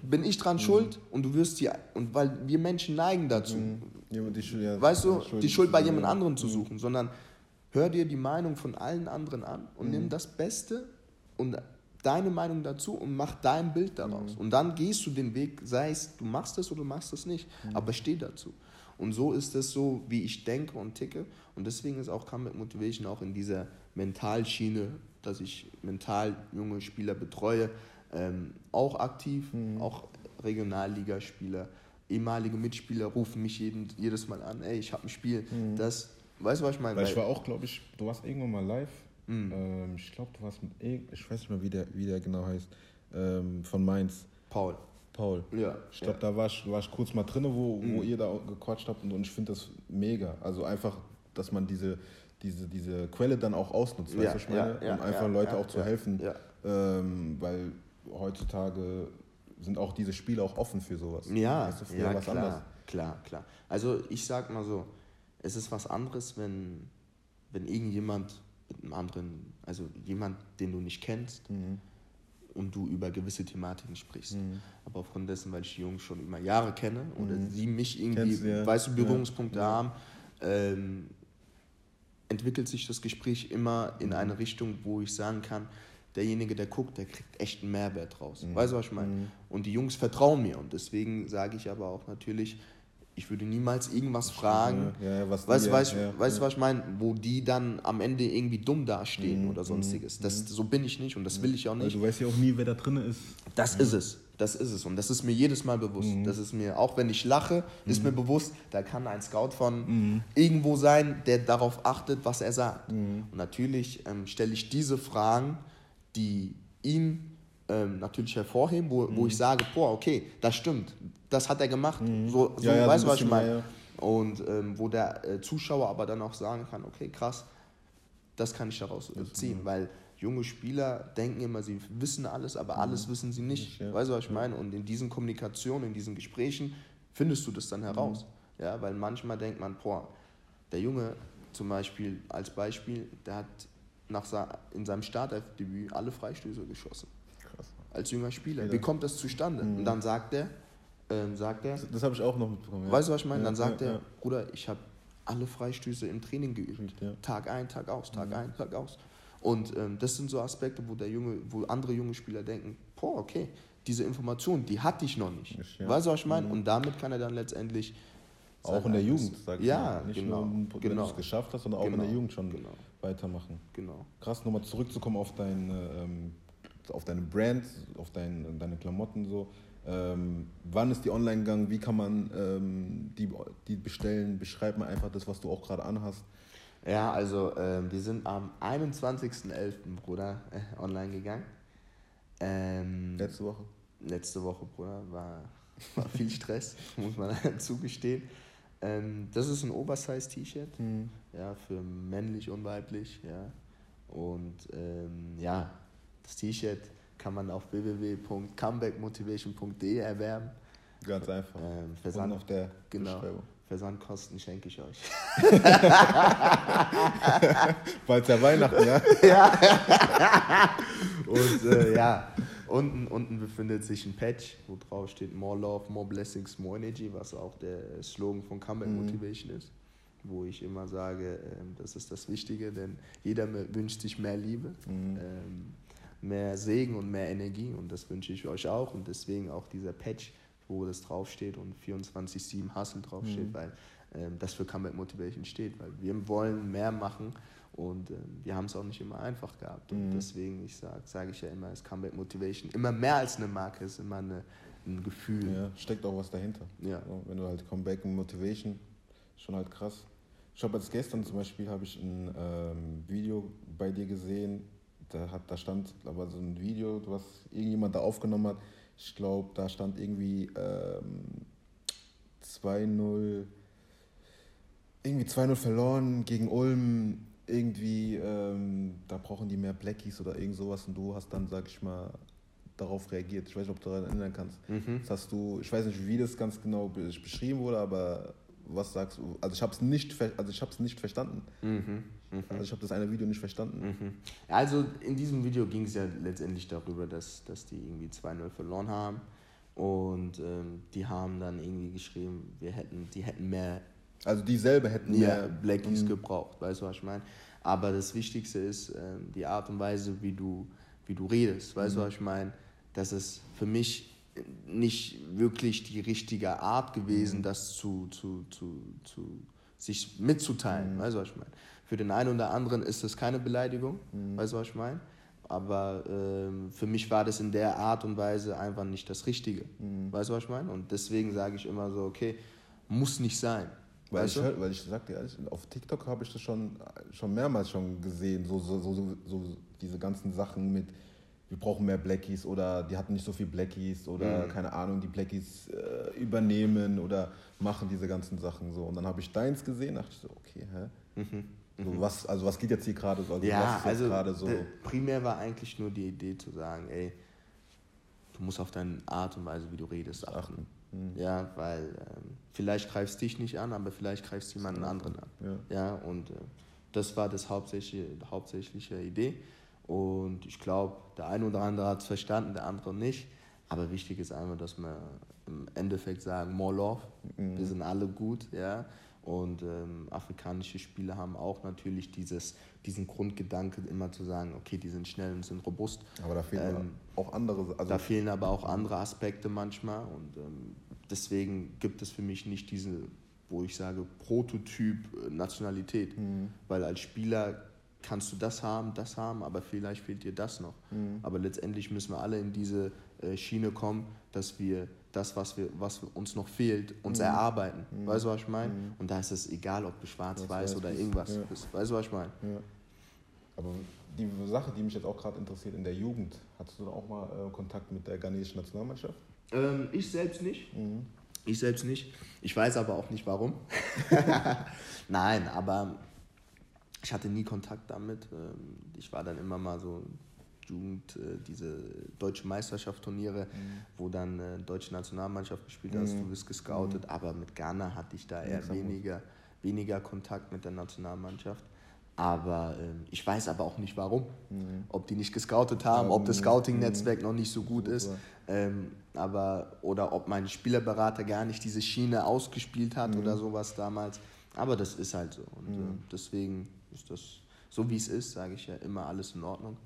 B: bin ich dran mhm. schuld und du wirst dir, und weil wir Menschen neigen dazu, mhm. ja, die, ja, weißt du, die Schuld bei jemand anderem zu mhm. suchen, sondern hör dir die Meinung von allen anderen an und nimm mhm. das Beste und deine Meinung dazu und mach dein Bild daraus. Mhm. Und dann gehst du den Weg, sei es, du machst es oder du machst es nicht, mhm. aber steh dazu. Und so ist es so, wie ich denke und ticke. Und deswegen ist auch Comeback Motivation auch in dieser Mentalschiene, dass ich mental junge Spieler betreue, ähm, auch aktiv, mhm. auch Regionalligaspieler, ehemalige Mitspieler rufen mich jeden, jedes Mal an, ey, ich habe ein Spiel. Mhm. Das, weißt du, was ich meine?
A: Weil ich war auch, glaube ich, du warst irgendwann mal live Mhm. Ähm, ich glaube, du warst mit, ich weiß nicht mehr, wie der, wie der genau heißt, ähm, von Mainz.
B: Paul.
A: Paul. Ja. Ich glaube, ja. da war ich, war ich kurz mal drin, wo, mhm. wo ihr da gequatscht habt und, und ich finde das mega. Also einfach, dass man diese, diese, diese Quelle dann auch ausnutzt, ja, weißt du, ich meine? Ja, um einfach Leute auch zu helfen. Ähm, weil heutzutage sind auch diese Spiele auch offen für sowas.
B: Ja,
A: weißt du,
B: ja klar, klar, klar. Also ich sag mal so, es ist was anderes, wenn, wenn irgendjemand einem anderen, also jemand, den du nicht kennst, mhm. und du über gewisse Thematiken sprichst. Mhm. Aber aufgrund dessen, weil ich die Jungs schon über Jahre kenne oder mhm. sie mich irgendwie, ja. weißt du, Berührungspunkte ja. haben, ähm, entwickelt sich das Gespräch immer in mhm. eine Richtung, wo ich sagen kann, derjenige, der guckt, der kriegt echt einen Mehrwert raus. Mhm. Weißt du, was ich meine? Mhm. Und die Jungs vertrauen mir. Und deswegen sage ich aber auch natürlich, ich würde niemals irgendwas fragen. Ja, ja, was weißt du, weißt, ja, weißt, was ich meine? Wo die dann am Ende irgendwie dumm dastehen mhm, oder sonstiges. Das, mhm. so bin ich nicht und das will ich auch nicht.
A: Weil du weißt ja auch nie, wer da drin ist.
B: Das ist es. Das ist es. Und das ist mir jedes Mal bewusst. Mhm. Das ist mir, auch wenn ich lache, ist mhm. mir bewusst, da kann ein Scout von mhm. irgendwo sein, der darauf achtet, was er sagt. Mhm. Und natürlich ähm, stelle ich diese Fragen, die ihn ähm, natürlich hervorheben, wo, wo ich sage, boah, okay, das stimmt das hat er gemacht. Mhm. So, so ja, ja, weißt du, was ich meine? Und ähm, wo der äh, Zuschauer aber dann auch sagen kann, okay, krass, das kann ich daraus äh, ziehen, weil junge Spieler denken immer, sie wissen alles, aber alles mhm. wissen sie nicht. Ja. Weißt du, was ich meine? Und in diesen Kommunikationen, in diesen Gesprächen findest du das dann heraus. Mhm. Ja, weil manchmal denkt man, boah, der Junge zum Beispiel, als Beispiel, der hat nach in seinem Startelfdebüt alle Freistöße geschossen. Als junger Spieler. Wie kommt das zustande? Mhm. Und dann sagt er, ähm, sagt er.
A: Das, das habe ich auch noch mitbekommen.
B: Ja. Weißt du, was ich meine? Ja, Dann sagt ja, er, Bruder, ich habe alle Freistöße im Training geübt. Tag ein, Tag aus, Tag mhm. ein, Tag aus. Und ähm, das sind so Aspekte, wo der junge, wo andere junge Spieler denken, boah, okay, diese Information, die hatte ich noch nicht. Weißt du, was ich meine? Mhm. Und damit kann er dann letztendlich
A: auch in der Jugend,
B: sag ich ja, mal.
A: Nicht
B: genau,
A: nur, wenn genau. du es geschafft hast, sondern auch genau, in der genau. Jugend schon genau. weitermachen.
B: Genau.
A: Krass, nochmal zurückzukommen auf, dein, ähm, auf deine Brand, auf dein, deine Klamotten so. Ähm, wann ist die online gegangen? Wie kann man ähm, die, die bestellen? Beschreib mal einfach das, was du auch gerade anhast.
B: Ja, also ähm, wir sind am 21.11. Bruder äh, online gegangen. Ähm,
A: letzte Woche?
B: Letzte Woche, Bruder, war, war viel Stress, muss man zugestehen. Ähm, das ist ein Oversize-T-Shirt, mhm. ja, für männlich und weiblich, ja. Und ähm, ja, das T-Shirt kann man auf www.comebackmotivation.de erwerben.
A: Ganz einfach.
B: Ähm, Versand,
A: auf der
B: genau, Versandkosten schenke ich euch.
A: Bald ja Weihnachten, ja?
B: ja. Und äh, ja, unten, unten befindet sich ein Patch, wo drauf steht More Love, More Blessings, More Energy, was auch der Slogan von Comeback mhm. Motivation ist. Wo ich immer sage, äh, das ist das Wichtige, denn jeder wünscht sich mehr Liebe. Mhm. Ähm, mehr Segen und mehr Energie und das wünsche ich euch auch und deswegen auch dieser Patch, wo das draufsteht und 24-7 Hustle draufsteht, mhm. weil ähm, das für Comeback Motivation steht, weil wir wollen mehr machen und ähm, wir haben es auch nicht immer einfach gehabt und mhm. deswegen, ich sage sag ich ja immer, ist Comeback Motivation immer mehr als eine Marke, ist immer eine, ein Gefühl.
A: Ja, steckt auch was dahinter.
B: Ja.
A: So, wenn du halt Comeback Motivation, schon halt krass. Ich habe jetzt gestern zum Beispiel habe ich ein ähm, Video bei dir gesehen, da, hat, da stand aber so ein Video, was irgendjemand da aufgenommen hat. Ich glaube, da stand irgendwie ähm, 2-0, irgendwie 2-0 verloren gegen Ulm. Irgendwie, ähm, da brauchen die mehr Blackies oder irgend sowas und du hast dann, sag ich mal, darauf reagiert. Ich weiß nicht, ob du daran erinnern kannst. Mhm. Das hast du, ich weiß nicht, wie das ganz genau beschrieben wurde, aber was sagst du? Also ich habe es nicht, also ich hab's nicht verstanden. Mhm. Mhm. Also ich habe das eine Video nicht verstanden.
B: Mhm. Also in diesem Video ging es ja letztendlich darüber, dass, dass die irgendwie 2-0 verloren haben. Und ähm, die haben dann irgendwie geschrieben, wir hätten, die hätten mehr.
A: Also die selber hätten
B: ja, mehr Blackies mhm. gebraucht, weißt du, was ich meine? Aber das Wichtigste ist ähm, die Art und Weise, wie du, wie du redest, weißt du, mhm. was ich meine? Das ist für mich nicht wirklich die richtige Art gewesen, mhm. das zu, zu, zu, zu sich mitzuteilen. Mhm. Weißt du, was ich meine? Für den einen oder anderen ist das keine Beleidigung, mhm. weißt du, was ich meine? Aber ähm, für mich war das in der Art und Weise einfach nicht das Richtige. Mhm. Weißt du, was ich meine? Und deswegen sage ich immer so, okay, muss nicht sein.
A: Weil ich, weil ich sag dir ehrlich, auf TikTok habe ich das schon, schon mehrmals schon gesehen, so, so, so, so diese ganzen Sachen mit wir brauchen mehr Blackies oder die hatten nicht so viel Blackies oder mhm. keine Ahnung, die Blackies äh, übernehmen oder machen diese ganzen Sachen so. Und dann habe ich deins gesehen, dachte ich so, okay, hä? Mhm. So, mhm. was, also was geht jetzt hier gerade so?
B: Also ja, also so? primär war eigentlich nur die Idee zu sagen, ey, du musst auf deine Art und Weise, wie du redest, achten. Mhm. Ja, weil ähm, vielleicht greifst dich nicht an, aber vielleicht greifst jemanden anderen an. Ja, ja und äh, das war das hauptsächliche, hauptsächliche Idee. Und ich glaube, der eine oder andere hat es verstanden, der andere nicht. Aber wichtig ist einfach, dass wir im Endeffekt sagen, more love. Mhm. Wir sind alle gut, ja. Und ähm, afrikanische Spieler haben auch natürlich dieses, diesen Grundgedanke, immer zu sagen, okay, die sind schnell und sind robust.
A: Aber da fehlen ähm, auch andere.
B: Also da fehlen aber auch andere Aspekte manchmal. Und ähm, deswegen gibt es für mich nicht diese, wo ich sage, Prototyp-Nationalität. Mhm. Weil als Spieler kannst du das haben, das haben, aber vielleicht fehlt dir das noch. Mhm. Aber letztendlich müssen wir alle in diese äh, Schiene kommen, dass wir das, was, wir, was uns noch fehlt, uns mhm. erarbeiten. Mhm. Weißt du, was ich meine? Mhm. Und da ist es egal, ob du schwarz-weiß oder irgendwas ja. bist. Weißt du, was ich meine? Ja.
A: Aber die Sache, die mich jetzt auch gerade interessiert, in der Jugend, hattest du da auch mal äh, Kontakt mit der ghanesischen Nationalmannschaft?
B: Ähm, ich selbst nicht. Mhm. Ich selbst nicht. Ich weiß aber auch nicht warum. Nein, aber ich hatte nie Kontakt damit. Ähm, ich war dann immer mal so Jugend, äh, diese deutsche Meisterschaft-Turniere, mhm. wo dann äh, deutsche Nationalmannschaft gespielt hast, mhm. du bist gescoutet, mhm. aber mit Ghana hatte ich da eher weniger, weniger Kontakt mit der Nationalmannschaft. Aber ähm, ich weiß aber auch nicht warum. Mhm. Ob die nicht gescoutet haben, ob das Scouting-Netzwerk noch nicht so gut ist. Ähm, aber, oder ob mein Spielerberater gar nicht diese Schiene ausgespielt hat oder sowas damals. Aber das ist halt so. Und äh, deswegen ist das, so wie es ist, sage ich ja immer alles in Ordnung.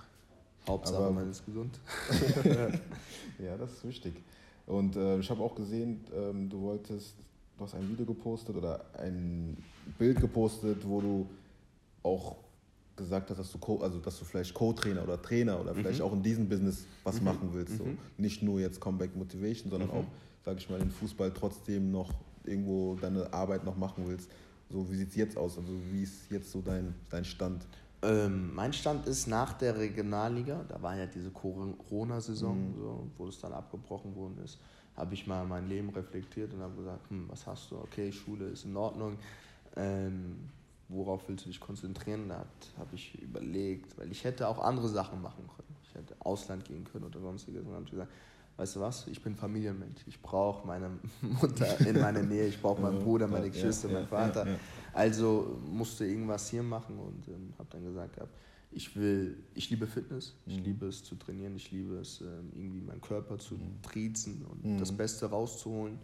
B: Hauptsache, Aber, man ist gesund.
A: ja, das ist wichtig. Und äh, ich habe auch gesehen, ähm, du wolltest, du hast ein Video gepostet oder ein Bild gepostet, wo du auch gesagt hast, dass du, Co also, dass du vielleicht Co-Trainer oder Trainer oder vielleicht mhm. auch in diesem Business was mhm. machen willst. So. Mhm. Nicht nur jetzt Comeback Motivation, sondern mhm. auch, sage ich mal, den Fußball trotzdem noch irgendwo deine Arbeit noch machen willst. So, wie sieht es jetzt aus? Also, wie ist jetzt so dein, dein Stand?
B: Ähm, mein Stand ist nach der Regionalliga, da war ja diese Corona-Saison, mhm. so, wo es dann abgebrochen worden ist, habe ich mal mein Leben reflektiert und habe gesagt, hm, was hast du? Okay, Schule ist in Ordnung. Ähm, worauf willst du dich konzentrieren? Da habe ich überlegt, weil ich hätte auch andere Sachen machen können. Ich hätte Ausland gehen können oder sonstiges. Und habe gesagt, weißt du was, ich bin Familienmensch. Ich brauche meine Mutter in meiner Nähe, ich brauche meinen Bruder, meine Geschwister, meinen Vater. Also musste irgendwas hier machen und ähm, habe dann gesagt, ich will, ich liebe Fitness, ich mhm. liebe es zu trainieren, ich liebe es ähm, irgendwie meinen Körper zu mhm. triezen und mhm. das Beste rauszuholen.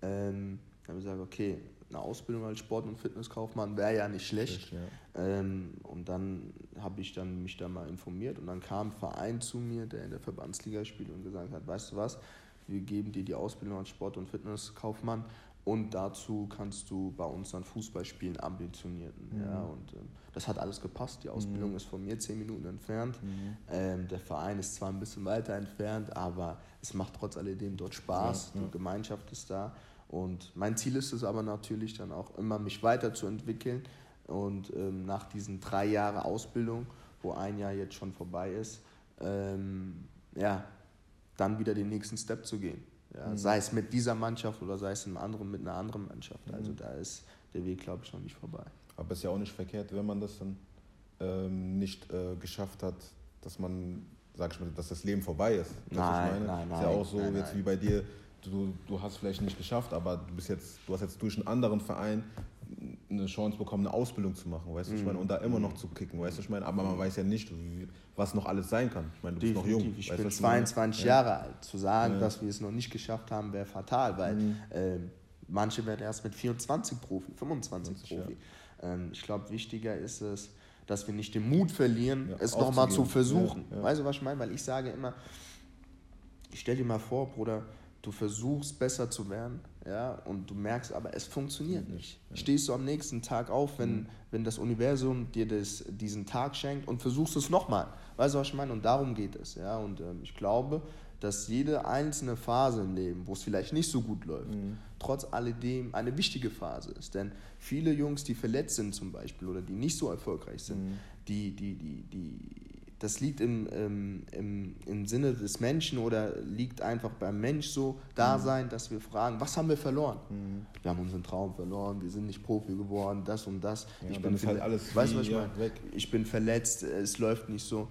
B: Ähm, dann habe ich gesagt, okay, eine Ausbildung als Sport- und Fitnesskaufmann wäre ja nicht schlecht. schlecht ja. Ähm, und dann habe ich dann mich da mal informiert und dann kam ein Verein zu mir, der in der Verbandsliga spielt und gesagt hat, weißt du was, wir geben dir die Ausbildung als Sport- und Fitnesskaufmann und dazu kannst du bei uns dann Fußball spielen, ambitionierten. Mhm. Ja, und ähm, das hat alles gepasst. Die Ausbildung mhm. ist von mir zehn Minuten entfernt. Mhm. Ähm, der Verein ist zwar ein bisschen weiter entfernt, aber es macht trotz alledem dort Spaß. Ja, ja. Die Gemeinschaft ist da. Und mein Ziel ist es aber natürlich dann auch immer, mich weiterzuentwickeln. Und ähm, nach diesen drei Jahren Ausbildung, wo ein Jahr jetzt schon vorbei ist, ähm, ja, dann wieder den nächsten Step zu gehen. Ja, mhm. Sei es mit dieser Mannschaft oder sei es in anderen, mit einer anderen Mannschaft. Mhm. Also da ist der Weg, glaube ich, noch nicht vorbei.
A: Aber es ist ja auch nicht verkehrt, wenn man das dann ähm, nicht äh, geschafft hat, dass man, sag ich mal, dass das Leben vorbei ist.
B: Nein, nein, nein.
A: Ist ja auch so nein, jetzt nein. wie bei dir, du, du hast vielleicht nicht geschafft, aber du bist jetzt, du hast jetzt durch einen anderen Verein eine Chance bekommen, eine Ausbildung zu machen, weißt du, ich meine, und da immer noch zu kicken, weißt du, ich meine, aber man weiß ja nicht, was noch alles sein kann. Ich meine, du bist noch jung.
B: Ich bin 22 Jahre ja. alt. Zu sagen, ja. dass wir es noch nicht geschafft haben, wäre fatal, weil mhm. äh, manche werden erst mit 24 Profi, 25 20, Profi. Ja. Ähm, ich glaube, wichtiger ist es, dass wir nicht den Mut verlieren, es nochmal zu versuchen. Weißt du, was ich meine? Weil ich sage immer, ich stell dir mal vor, Bruder, du versuchst besser zu werden, ja, und du merkst aber, es funktioniert nicht. Ja. Stehst du am nächsten Tag auf, wenn, mhm. wenn das Universum dir das, diesen Tag schenkt und versuchst es nochmal. Weißt du, was ich meine? Und darum geht es, ja, und ähm, ich glaube, dass jede einzelne Phase im Leben, wo es vielleicht nicht so gut läuft, mhm. trotz alledem eine wichtige Phase ist. Denn viele Jungs, die verletzt sind zum Beispiel oder die nicht so erfolgreich sind, mhm. die, die, die, die das liegt im, im, im, im Sinne des Menschen oder liegt einfach beim Mensch so Dasein, mhm. dass wir fragen, was haben wir verloren? Mhm. Wir haben unseren Traum verloren, wir sind nicht Profi geworden, das und das. Ja, ich bin halt alles weißt, was ich, meine? Weg. ich bin verletzt, es läuft nicht so.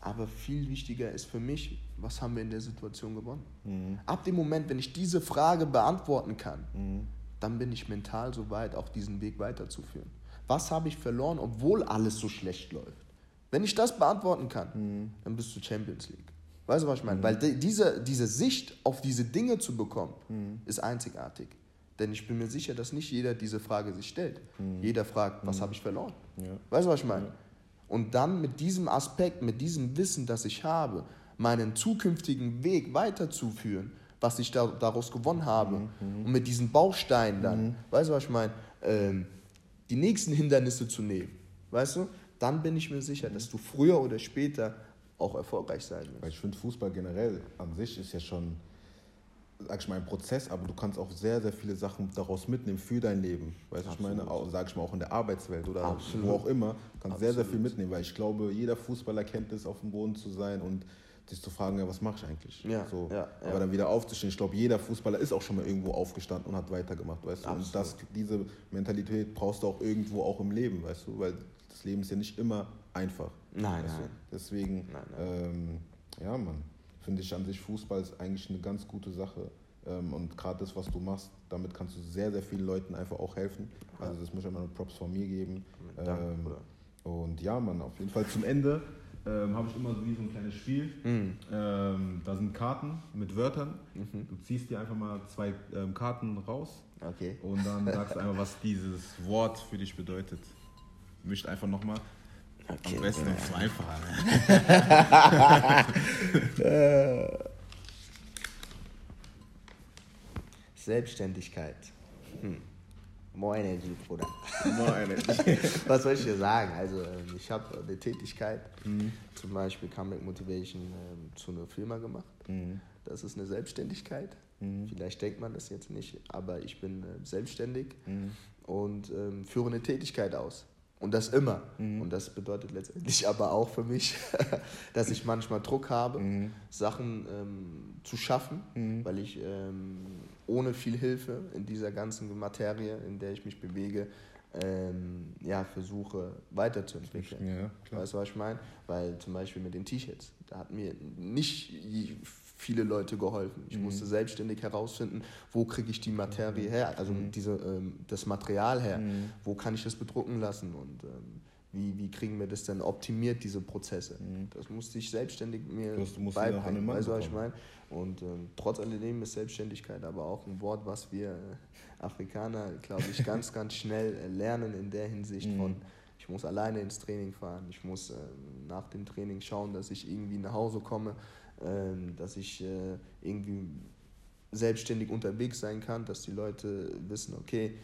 B: Aber viel wichtiger ist für mich, was haben wir in der Situation gewonnen? Mhm. Ab dem Moment, wenn ich diese Frage beantworten kann, mhm. dann bin ich mental so weit, auch diesen Weg weiterzuführen. Was habe ich verloren, obwohl alles so schlecht läuft? Wenn ich das beantworten kann, mhm. dann bist du Champions League. Weißt du, was ich meine? Mhm. Weil die, diese, diese Sicht auf diese Dinge zu bekommen, mhm. ist einzigartig. Denn ich bin mir sicher, dass nicht jeder diese Frage sich stellt. Mhm. Jeder fragt, was mhm. habe ich verloren? Ja. Weißt du, was ich meine? Ja. Und dann mit diesem Aspekt, mit diesem Wissen, das ich habe, meinen zukünftigen Weg weiterzuführen, was ich da, daraus gewonnen habe. Mhm. mhm. Und mit diesen Bausteinen dann, mhm. weißt du, was ich meine? Ähm, die nächsten Hindernisse zu nehmen. Weißt du? Dann bin ich mir sicher, dass du früher oder später auch erfolgreich sein wirst.
A: Weil ich finde, Fußball generell an sich ist ja schon sag ich mal, ein Prozess, aber du kannst auch sehr, sehr viele Sachen daraus mitnehmen für dein Leben. Weißt du, ich meine, auch, sag ich mal, auch in der Arbeitswelt oder Absolut. wo auch immer, du kannst Absolut. sehr, sehr viel mitnehmen, weil ich glaube, jeder Fußballer kennt es, auf dem Boden zu sein und sich zu fragen, ja, was mache ich eigentlich? Ja, so. Ja, ja. Aber dann wieder aufzustehen. Ich glaube, jeder Fußballer ist auch schon mal irgendwo aufgestanden und hat weitergemacht, weißt du? Und das, diese Mentalität brauchst du auch irgendwo auch im Leben, weißt du? Weil das Leben ist ja nicht immer einfach. Nein, nein. Du? Deswegen, nein, nein. Ähm, ja, Mann finde ich an sich Fußball ist eigentlich eine ganz gute Sache. Ähm, und gerade das, was du machst, damit kannst du sehr, sehr vielen Leuten einfach auch helfen. Also das muss ich immer nur Props von mir geben. Ähm, und ja, man, auf jeden Fall zum Ende ähm, habe ich immer so wie so ein kleines Spiel. Mhm. Ähm, da sind Karten mit Wörtern. Mhm. Du ziehst dir einfach mal zwei ähm, Karten raus. Okay. Und dann sagst du einfach, was dieses Wort für dich bedeutet. Mischt einfach nochmal. Okay, Am besten ja. im
B: Zweifacher. Selbstständigkeit. Hm. More Energy, Bruder. More Energy. Was soll ich dir sagen? Also, ähm, ich habe eine Tätigkeit, mhm. zum Beispiel Comeback Motivation, ähm, zu einer Firma gemacht. Mhm. Das ist eine Selbstständigkeit. Mhm. Vielleicht denkt man das jetzt nicht, aber ich bin äh, selbstständig mhm. und ähm, führe eine Tätigkeit aus. Und das immer. Mhm. Und das bedeutet letztendlich aber auch für mich, dass ich manchmal Druck habe, mhm. Sachen ähm, zu schaffen, mhm. weil ich ähm, ohne viel Hilfe in dieser ganzen Materie, in der ich mich bewege, ähm, ja, versuche weiterzuentwickeln. Ja, weißt du, was ich meine? Weil zum Beispiel mit den T-Shirts, da hat mir nicht viele Leute geholfen. Ich mhm. musste selbstständig herausfinden, wo kriege ich die Materie mhm. her, also mhm. diese, ähm, das Material her, mhm. wo kann ich das bedrucken lassen und ähm, wie, wie kriegen wir das denn optimiert, diese Prozesse. Mhm. Das musste ich selbstständig mir du beibringen, weißt du, was ich meine? Und ähm, trotz alledem ist Selbstständigkeit aber auch ein Wort, was wir äh, Afrikaner, glaube ich, ganz, ganz schnell äh, lernen in der Hinsicht mhm. von ich muss alleine ins Training fahren, ich muss äh, nach dem Training schauen, dass ich irgendwie nach Hause komme, ähm, dass ich äh, irgendwie selbstständig unterwegs sein kann, dass die Leute wissen, okay,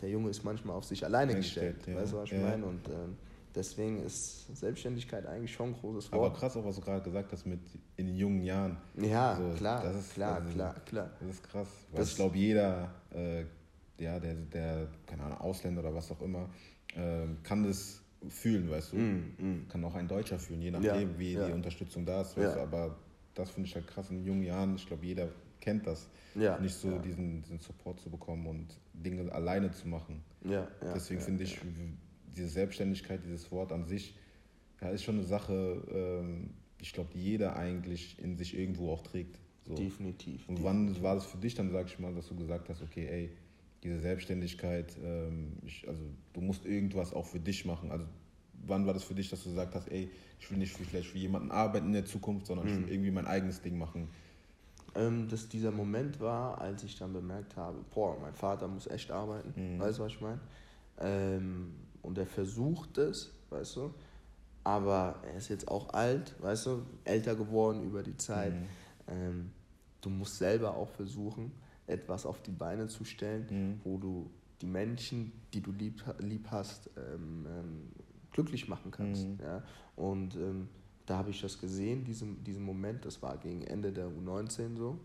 B: der Junge ist manchmal auf sich alleine gestellt. Ja. Weißt du, was ich ja. meine? Und ähm, deswegen ist Selbstständigkeit eigentlich schon ein großes
A: Wort. Aber krass auch, was du gerade gesagt hast mit in den jungen Jahren. Ja, also, klar, das ist, klar, also, klar, klar. Das ist krass. Weil das ich glaube, jeder, äh, ja, der, der, keine Ahnung, Ausländer oder was auch immer, äh, kann das fühlen, weißt du. Mm, mm. Kann auch ein Deutscher fühlen, je nachdem, ja, wie ja. die Unterstützung da ist. Ja. Du, aber das finde ich halt krass in jungen Jahren. Ich glaube, jeder kennt das. Nicht so diesen, diesen Support zu bekommen und Dinge alleine zu machen. Deswegen finde ich diese Selbstständigkeit, dieses Wort an sich, ja, ist schon eine Sache, ähm, ich glaube, die jeder eigentlich in sich irgendwo auch trägt. So. Definitiv. Und wann war das für dich dann, sag ich mal, dass du gesagt hast, okay, ey, diese Selbstständigkeit, ähm, ich, also du musst irgendwas auch für dich machen. Also wann war das für dich, dass du gesagt hast, ey, ich will nicht vielleicht für jemanden arbeiten in der Zukunft, sondern mhm. ich will mhm. irgendwie mein eigenes Ding machen?
B: Ähm, dass dieser Moment war, als ich dann bemerkt habe, boah, mein Vater muss echt arbeiten, mhm. weißt du, was ich meine? Ähm, und er versucht es, weißt du, aber er ist jetzt auch alt, weißt du, älter geworden über die Zeit. Mhm. Ähm, du musst selber auch versuchen, etwas auf die Beine zu stellen, mhm. wo du die Menschen, die du lieb, lieb hast, ähm, ähm, glücklich machen kannst. Mhm. Ja? Und ähm, da habe ich das gesehen, diesen, diesen Moment, das war gegen Ende der U19 so,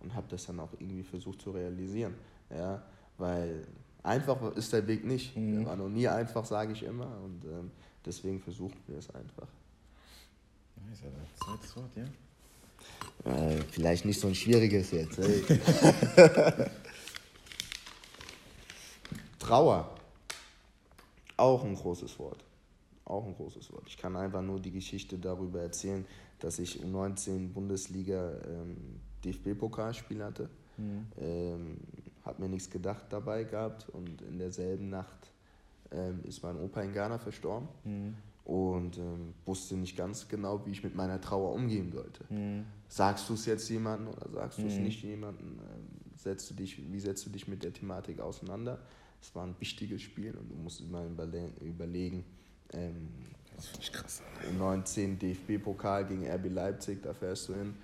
B: und habe das dann auch irgendwie versucht zu realisieren. Ja? Weil einfach ist der Weg nicht. Mhm. Der war noch nie einfach, sage ich immer. Und ähm, deswegen versuchen wir es einfach. Nice, Alter. Zweites Wort, ja? Äh, vielleicht nicht so ein schwieriges jetzt. Trauer. Auch ein großes Wort. auch ein großes Wort. Ich kann einfach nur die Geschichte darüber erzählen, dass ich um 19 Bundesliga ähm, DFB-Pokalspiel hatte. Mhm. Ähm, hab mir nichts gedacht dabei gehabt und in derselben Nacht ähm, ist mein Opa in Ghana verstorben. Mhm. Und ähm, wusste nicht ganz genau, wie ich mit meiner Trauer umgehen sollte. Mhm. Sagst du es jetzt jemandem oder sagst du es mhm. nicht jemandem? Ähm, setzt du dich, wie setzt du dich mit der Thematik auseinander? Es war ein wichtiges Spiel und du musst mal überlegen, ähm, das finde ich krass. 19 DFB-Pokal gegen RB Leipzig, da fährst du hin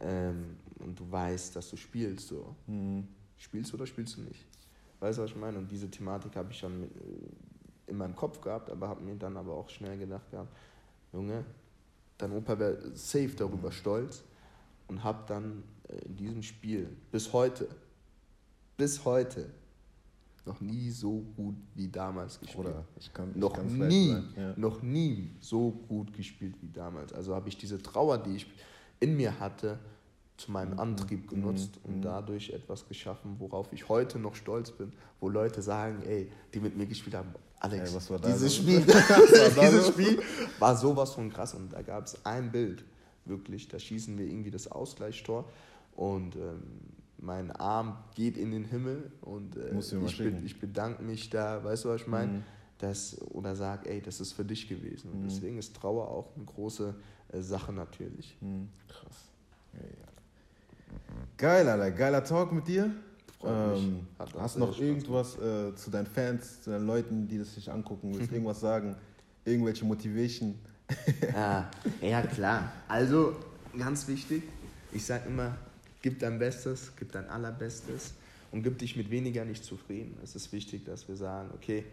B: ähm, und du weißt, dass du spielst. So. Mhm. Spielst du oder spielst du nicht? Weißt du, was ich meine? Und diese Thematik habe ich schon mit, äh, in meinem Kopf gehabt, aber habe mir dann aber auch schnell gedacht gehabt, Junge, dein Opa wäre safe darüber mhm. stolz und habe dann äh, in diesem Spiel bis heute, bis heute noch nie so gut wie damals gespielt. Oder ich kann, ich noch nie, ja. noch nie so gut gespielt wie damals. Also habe ich diese Trauer, die ich in mir hatte, zu meinem mhm. Antrieb genutzt mhm. und dadurch etwas geschaffen, worauf ich heute noch stolz bin, wo Leute sagen, ey, die mit mir gespielt haben, Alex, ey, was war dieses, Spiel, dieses Spiel war sowas von krass und da gab es ein Bild, wirklich, da schießen wir irgendwie das Ausgleichstor und ähm, mein Arm geht in den Himmel und äh, ich, be ich, bedanke mich da, weißt du, was ich meine? Mhm. Das, oder sag, ey, das ist für dich gewesen. Und mhm. deswegen ist Trauer auch eine große äh, Sache natürlich.
A: Mhm. Krass. Ja, ja. Geil, Alter. Geiler Talk mit dir. Ähm, hast du noch irgendwas äh, zu deinen Fans, zu deinen Leuten, die das sich angucken? Willst du irgendwas sagen? Irgendwelche Motivation?
B: ja, ja, klar. Also, ganz wichtig, ich sage immer, Gib dein Bestes, gib dein Allerbestes und gib dich mit weniger nicht zufrieden. Es ist wichtig, dass wir sagen, okay,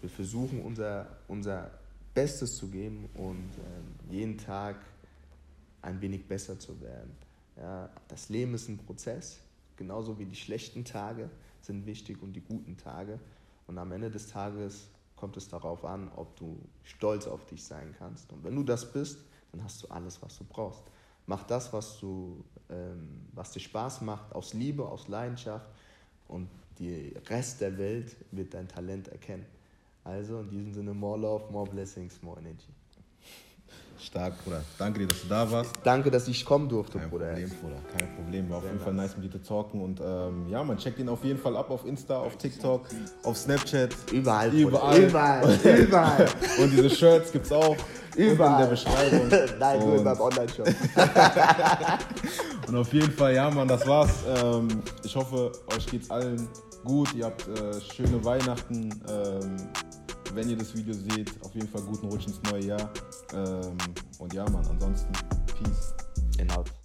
B: wir versuchen unser, unser Bestes zu geben und äh, jeden Tag ein wenig besser zu werden. Ja, das Leben ist ein Prozess, genauso wie die schlechten Tage sind wichtig und die guten Tage. Und am Ende des Tages kommt es darauf an, ob du stolz auf dich sein kannst. Und wenn du das bist, dann hast du alles, was du brauchst. Mach das, was, du, ähm, was dir Spaß macht, aus Liebe, aus Leidenschaft und der Rest der Welt wird dein Talent erkennen. Also in diesem Sinne, more love, more blessings, more energy.
A: Stark, Bruder. Danke dir, dass du da warst.
B: Danke, dass ich kommen durfte,
A: Kein
B: Bruder.
A: Kein Problem, Bruder. Kein Problem. War auf jeden Fall nice mit dir zu talken. Und ähm, ja, man checkt ihn auf jeden Fall ab auf Insta, auf TikTok, auf Snapchat.
B: Überall.
A: Überall.
B: Überall. Überall.
A: und diese Shirts gibt's auch.
B: Überall.
A: in der Beschreibung.
B: Nein, nur in meinem Online-Shop.
A: und auf jeden Fall, ja, Mann, das war's. Ähm, ich hoffe, euch geht's allen gut. Ihr habt äh, schöne Weihnachten. Ähm, wenn ihr das Video seht, auf jeden Fall guten Rutsch ins neue Jahr. Ähm, und ja, Mann, ansonsten, Peace.
B: In out.